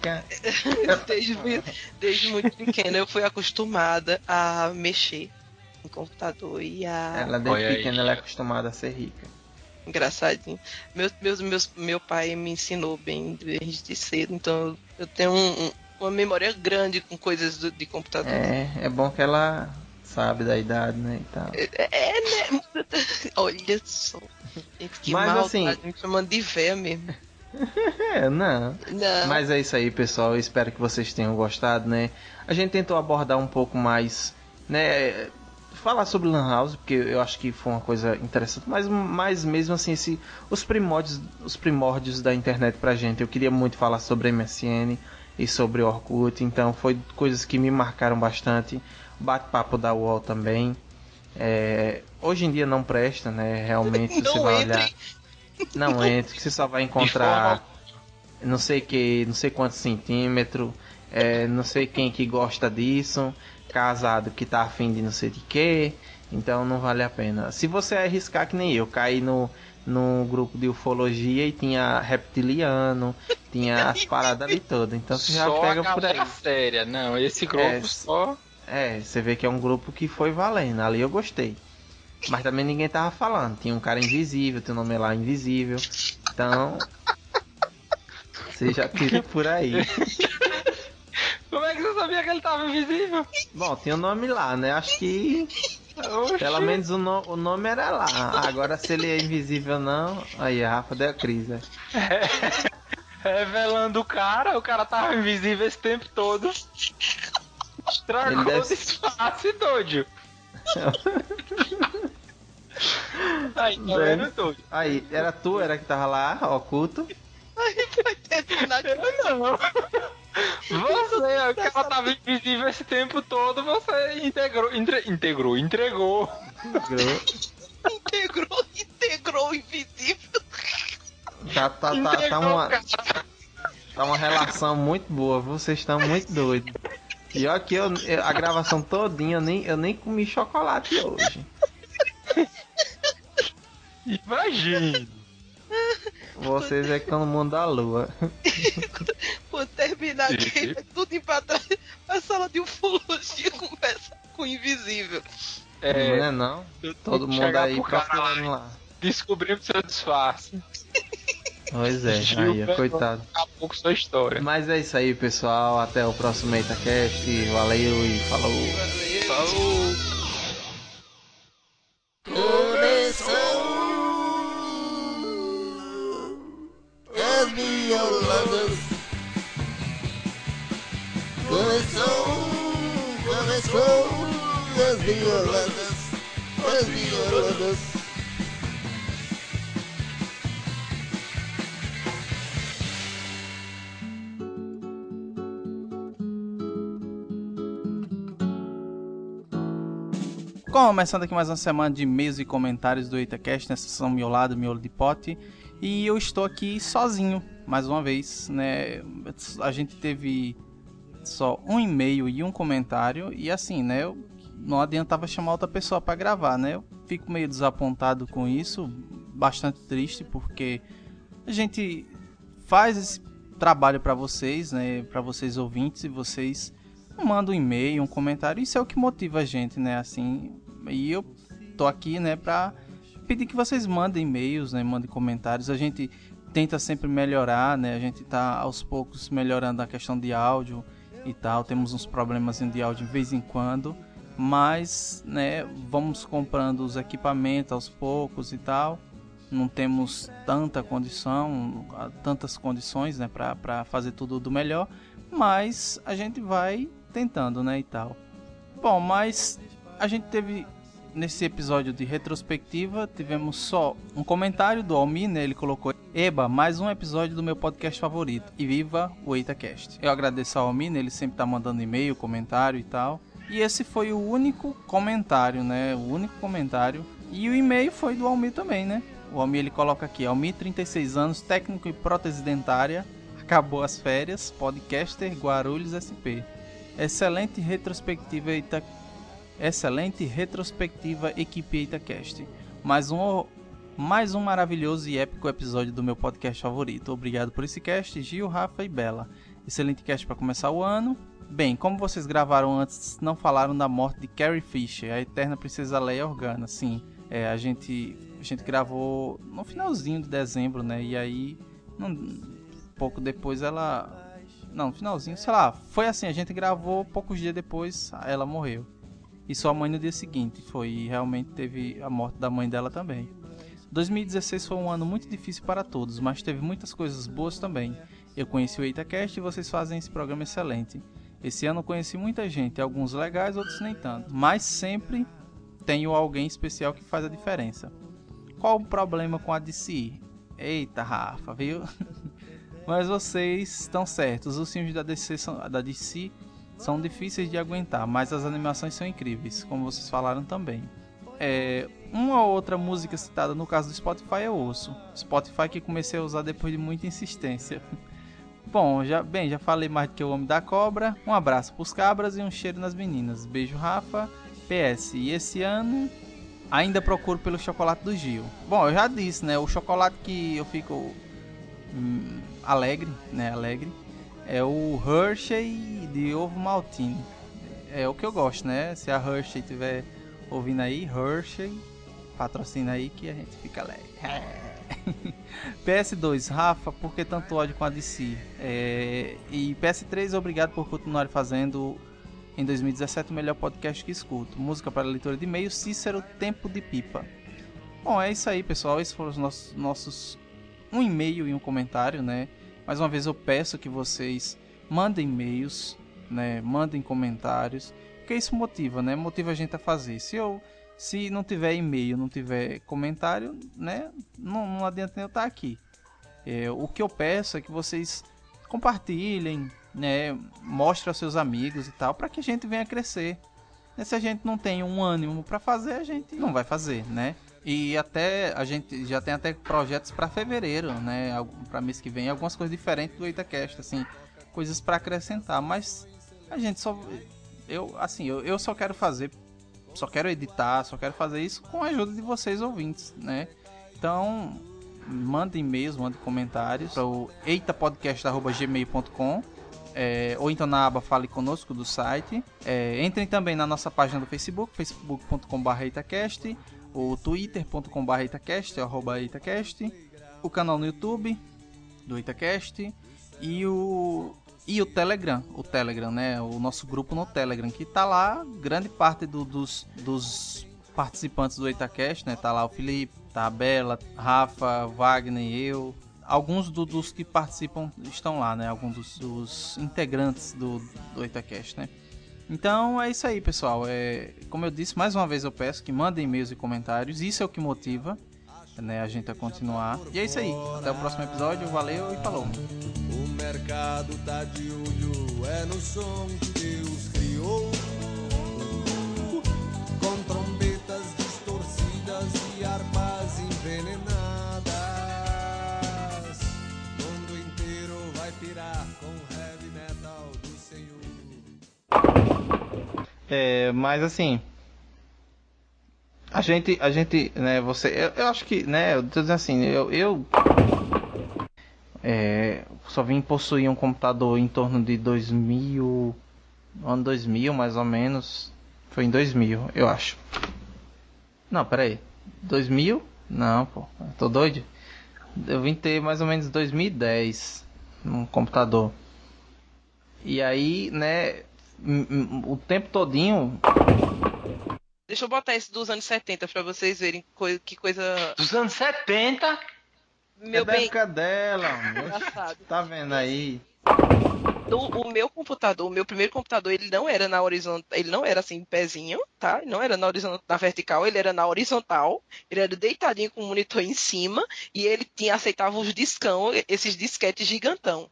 desde, desde muito pequena eu fui acostumada a mexer em computador e a. Ela desde Olha aí. pequena ela é acostumada a ser rica. Engraçadinho. Meu, meus, meus, meu pai me ensinou bem desde cedo, então eu tenho um- um- uma memória grande com coisas do- de computador. É, é bom que ela sabe da idade, né, e tal. É, né? Olha só. Gente, que Mas, maldade, assim- me chamando de véia mesmo. É, não. Não. Mas é isso aí, pessoal. Eu espero que vocês tenham gostado, né? A gente tentou abordar um pouco mais, né? Falar sobre Lan House, porque eu acho que foi uma coisa interessante, mas, mas mesmo assim, esse, os primórdios, os primórdios da internet pra gente. Eu queria muito falar sobre MSN e sobre Orkut, então foi coisas que me marcaram bastante. Bate-papo da UOL também. É, hoje em dia não presta, né? Realmente, se você Não vai entre. olhar. Não entre, que você só vai encontrar não sei que, não sei quantos centímetros, é, não sei quem que gosta disso, casado que tá afim de não sei de que, então não vale a pena. Se você arriscar que nem eu, cair no, no grupo de ufologia e tinha reptiliano, tinha as paradas ali todas, então você já só pega a por aí. séria. Não, esse grupo É, só. É, você vê que é um grupo que foi valendo, ali eu gostei. Mas também ninguém tava falando, tinha um cara invisível, tem o nome lá invisível, então... Você já tira por aí. Como é que você sabia que ele tava invisível? Bom, tem o nome lá, né? Acho que Oxi. pelo menos o, no- o nome era lá. Agora se ele é invisível ou não, aí a Rafa deu a crise. né? Revelando o cara, o cara tava invisível esse tempo todo. Estragou deve- o disfarce, doido. Aí, tá vendo, doido? Aí, era tu, era que tava lá, oculto. Vai terminar de não. Você, o cara tava invisível esse tempo todo, você integrou, entre- integrou, entregou. Integrou. integrou, integrou invisível. Tá, tá, tá, tá, uma, cara. tá uma relação muito boa, vocês estão muito doidos. E olha que eu, eu- a gravação todinha, eu nem, eu nem comi chocolate hoje. Imagina. Vocês é que estão no mundo da lua. Quando terminar aqui, tudo ir pra trás. A sala de ufologia conversa com o invisível. Não É, é não? eu Todo tenho que mundo aí procurando lá. lá. Descobrimos seu disfarce. Pois é, aí, coitado. Daqui a pouco sua história. Mas é isso aí, pessoal. Até o próximo EitaCast. Valeu e falou. Falou. As violadas Começando aqui mais uma semana de e-mails e comentários do EitaCast, nessa sessão miolado, miolo de pote. E eu estou aqui sozinho, mais uma vez, né? A gente teve só um e-mail e um comentário, e assim, né? Eu não adiantava chamar outra pessoa para gravar, né? Eu fico meio desapontado com isso, bastante triste, porque a gente faz esse trabalho para vocês, né? Para vocês ouvintes, e vocês manda um e-mail, um comentário, isso é o que motiva a gente, né? Assim, e eu tô aqui, né, pra pedir que vocês mandem e-mails, né, mandem comentários. A gente tenta sempre melhorar, né? A gente tá aos poucos melhorando a questão de áudio e tal. Temos uns problemas de áudio de vez em quando, mas, né, vamos comprando os equipamentos aos poucos e tal. Não temos tanta condição, tantas condições, né, pra fazer tudo do melhor, mas a gente vai tentando, né, e tal. Bom, mas a gente teve nesse episódio de retrospectiva, tivemos só um comentário do Almir, né, ele colocou Eba, mais um episódio do meu podcast favorito. E viva o EitaCast. Eu agradeço ao Almir, né, ele sempre tá mandando e-mail, comentário e tal. E esse foi o único comentário, né, o único comentário. E o e-mail foi do Almir também, né? O Almir ele coloca aqui, Almir, 36 anos, técnico em prótese dentária, acabou as férias, podcaster Guarulhos SP. Excelente retrospectiva Eita... Excelente retrospectiva equipe EitaCast. Mais um mais um maravilhoso e épico episódio do meu podcast favorito. Obrigado por esse cast, Gil, Rafa e Bela. Excelente cast para começar o ano. Bem, como vocês gravaram antes, não falaram da morte de Carrie Fisher, a eterna princesa Leia Organa. Sim, é, a gente a gente gravou no finalzinho de dezembro, né? E aí, um pouco depois ela não, finalzinho, sei lá, foi assim, a gente gravou poucos dias depois, ela morreu. E sua mãe no dia seguinte, foi realmente teve a morte da mãe dela também. 2016 foi um ano muito difícil para todos, mas teve muitas coisas boas também. Eu conheci o EitaCast e vocês fazem esse programa excelente. Esse ano conheci muita gente, alguns legais, outros nem tanto. Mas sempre tenho alguém especial que faz a diferença. Qual o problema com a DC? Eita, Rafa, viu? Mas vocês estão certos, os filmes da DC, são, da DC são difíceis de aguentar, mas as animações são incríveis, como vocês falaram também. É, uma ou outra música citada no caso do Spotify eu ouço. Spotify que comecei a usar depois de muita insistência. Bom, já, bem, já falei mais do que o Homem da Cobra. Um abraço pros cabras e um cheiro nas meninas. Beijo, Rafa. PS, e esse ano ainda procuro pelo chocolate do Gil. Bom, eu já disse, né? O chocolate que eu fico hum, alegre, né? Alegre. É o Hershey de ovo maltine. É o que eu gosto, né? Se a Hershey tiver ouvindo aí, Hershey, patrocina aí que a gente fica alegre. PS2, Rafa, por que tanto ódio com a DC? É... E PS3, obrigado por continuar fazendo em 2017 o melhor podcast que escuto. Música para leitura de e-mail, Cícero Tempo de Pipa. Bom, é isso aí, pessoal. Esses foram os nossos, nossos um e-mail e um comentário, né? Mais uma vez eu peço que vocês mandem e-mails, né? Mandem comentários, porque isso motiva, né? Motiva a gente a fazer. Se eu se não tiver e-mail, não tiver comentário, né? Não, não adianta eu estar aqui. É, o que eu peço é que vocês compartilhem, né? Mostrem aos seus amigos e tal, para que a gente venha crescer. E se a gente não tem um ânimo para fazer, a gente não vai fazer, né? E até a gente já tem até projetos para fevereiro, né? Para mês que vem, algumas coisas diferentes do EitaCast, assim, coisas para acrescentar, mas a gente só eu assim, eu, eu só quero fazer só quero editar, só quero fazer isso com a ajuda de vocês ouvintes, né? Então, mandem e-mails, mandem comentários para o eitapodcast.gmail.com é, ou então na aba Fale Conosco do site. É, entrem também na nossa página do Facebook, facebook.com.br Itacast, o twitter.com.br Itacast, arroba Itacast, o canal no YouTube do Itacast e o e o Telegram, o Telegram, né? O nosso grupo no Telegram, que tá lá, grande parte do, dos, dos participantes do Itacast, né? Tá lá o Felipe, tá a Bela, Rafa, Wagner, eu. Alguns do, dos que participam estão lá, né? Alguns dos, dos integrantes do, do Itacast, né? Então é isso aí, pessoal. É, como eu disse, mais uma vez eu peço que mandem e-mails e comentários. Isso é o que motiva né, a gente a continuar. E é isso aí. Até o próximo episódio. Valeu e falou mercado tá de olho, é no som que Deus criou. Com trombetas distorcidas e armas envenenadas. O mundo inteiro vai pirar com heavy metal do Senhor. É, mas assim. A gente, a gente, né, você, eu, eu acho que, né, eu tô dizendo assim, eu, eu é, só vim possuir um computador em torno de 2000, ano 2000 mais ou menos. Foi em 2000, eu acho. Não, pera aí. 2000? Não, pô, tô doido. Eu vim ter mais ou menos 2010 um computador. E aí, né, o tempo todinho Deixa eu botar esse dos anos 70 para vocês verem que coisa. Dos anos 70? Meu é da bem. época dela, Engraçado. tá vendo aí? O, o meu computador, o meu primeiro computador, ele não era na horizontal, ele não era assim em pezinho, tá? Ele não era na horizontal, na vertical, ele era na horizontal. Ele era deitadinho com o monitor em cima e ele tinha aceitava os discão, esses disquetes gigantão.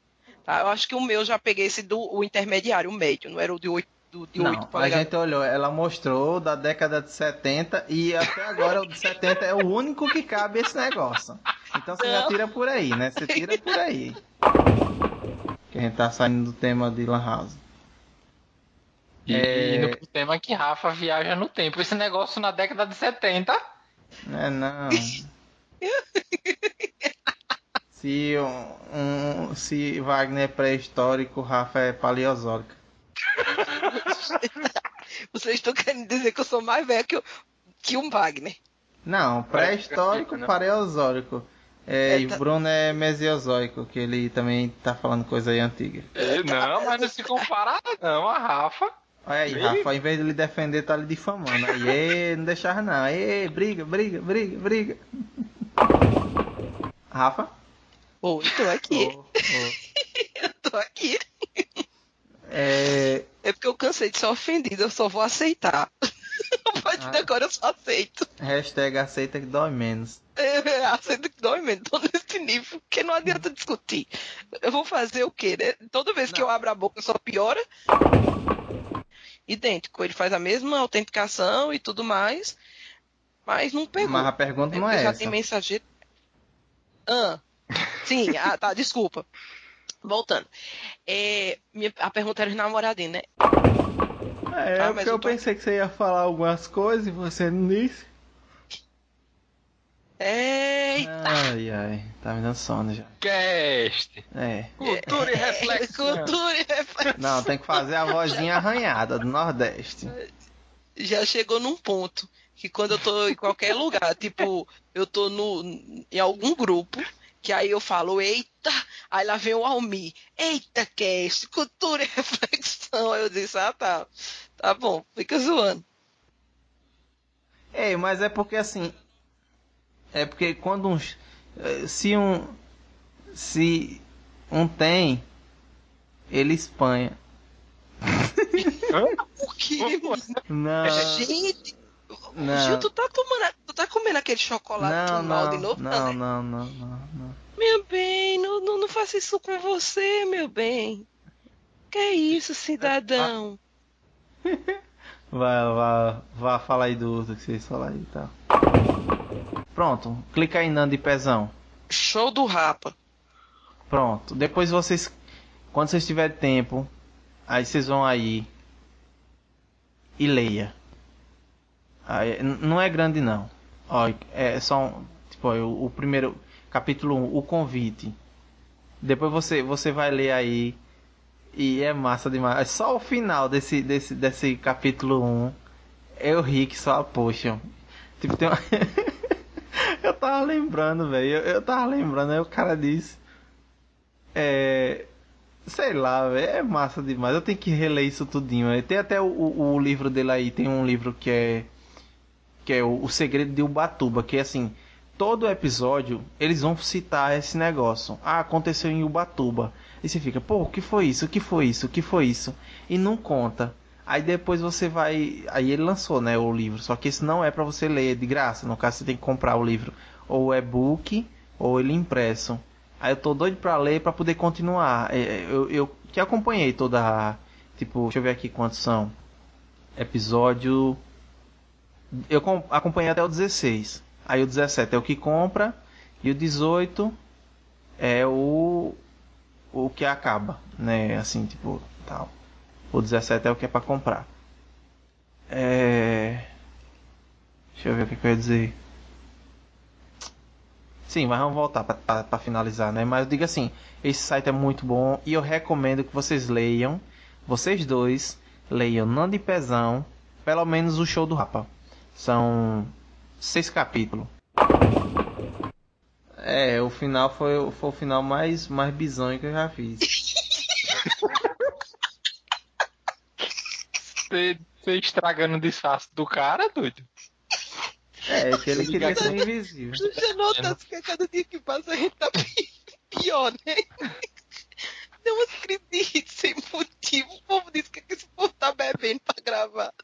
Tá? Eu acho que o meu já peguei esse do o intermediário, o médio, não era o de 8 do, de Não, 8 a gente olhou, ela mostrou da década de 70 e até agora o de 70 é o único que cabe esse negócio. Então você já Não. tira por aí, né? Você tira por aí. Que a gente tá saindo do tema de Lan House. E, É. e no tema que Rafa viaja no tempo. Esse negócio na década de 70. É, não. Se, um, um- se Wagner é pré-histórico, Rafa é paleozoico. Vocês estão querendo dizer que eu sou mais velho que o, que o Wagner. Não, pré-histórico, né? paleozoico. É, É, e tá- Bruno é mesiozoico, que ele também tá falando coisa aí antiga. É, Não, mas não se compara não, a Rafa. Olha aí, Rafa, ao invés de ele defender, tá lhe difamando. Aí, não deixava não. Ê, briga, briga, briga, briga. Rafa? Oi, tô aqui. Ô, ô. Eu tô aqui. É, É porque eu cansei de ser ofendido, eu só vou aceitar. A partir de Ah. agora eu só aceito. hashtag aceita que dói menos. É, aceito que dói mesmo, tô nesse nível, porque não adianta discutir. Eu vou fazer o quê, né? Toda vez que eu abro a boca só piora. Idêntico, ele faz a mesma autenticação e tudo mais, mas não pegou. Mas a pergunta não Porque é já essa. tem mensageiro. Ah, sim, ah, tá, desculpa. Voltando. É, minha- a pergunta era os namoradinhos, né? É, Ah, porque eu eu tô- pensei que você ia falar algumas coisas e você não disse. Eita! Ai, ai, tá me dando sono já. Cast. É. Cultura e reflexão. Cultura e reflexão. Não, tem que fazer a vozinha arranhada do Nordeste. já chegou num ponto que quando eu tô em qualquer lugar, tipo, eu tô no, em algum grupo, que aí eu falo, eita, aí lá vem o Almi, eita, cast, cultura e reflexão. Aí eu disse, ah, tá, tá bom, fica zoando. Ei, mas é porque assim. É porque quando um. Se um. Se um tem. Ele espanha. Por quê? Não. Gente, Não. Gil, tu tá tomando, tu tá comendo aquele chocolate Não, mal não, de novo? não, né? não, não, não, não. Meu bem, não, não, não faça isso com você, meu bem. Que é isso, cidadão? Vá, vá, vá falar aí do outro que vocês falaram aí tal. Pronto, clica aí Nando e Pezão. Show do Rapa. Pronto. Depois vocês. Quando vocês tiverem tempo, aí vocês vão aí. E leia. Aí, n- não é grande não. Ó, é só um, tipo, ó, o, o primeiro capítulo 1, o convite. Depois você você vai ler aí e é massa demais. É Só o final desse desse desse capítulo 1 eu ri que só poxa. Tipo tem uma... Eu tava lembrando, velho. Eu, eu tava lembrando, aí o cara disse é. Sei lá, velho. É massa demais. Eu tenho que reler isso tudinho. véi. Tem até o, o, o livro dele aí. Tem um livro que é. Que é o, o Segredo de Ubatuba. Que é assim. Todo episódio eles vão citar esse negócio. Ah, aconteceu em Ubatuba. E você fica, pô, o que foi isso? O que foi isso? O que foi isso? E não conta. Aí depois você vai. Aí ele lançou, né, o livro. Só que esse não é pra você ler de graça. No caso, você tem que comprar o livro. Ou e-book, ou ele impresso. Aí eu tô doido pra ler pra poder continuar. É, Eu, eu que acompanhei toda a. Tipo, deixa eu ver aqui quantos são. Episódio. Eu com- acompanhei até o 16. Aí o 17 é o que compra. E o 18 é o. O que acaba, né? Assim, tipo, tal. O 17 é o que é pra comprar. É. Deixa eu ver o que, que eu ia dizer. Sim, mas vamos voltar pra finalizar, né? Mas eu digo assim, esse site é muito bom e eu recomendo que vocês leiam, vocês dois leiam Nando e Pezão, pelo menos o show do Rapa. São seis capítulos. É, o final foi, foi o final mais, mais bizonho que eu já fiz. Você, estragando o disfarce do cara, doido. É, que ele queria ser invisível. Tu já notasse que a cada dia que passa a gente tá pi- pior, né? Deu umas crises sem motivo. O povo disse que esse povo tá bebendo pra gravar.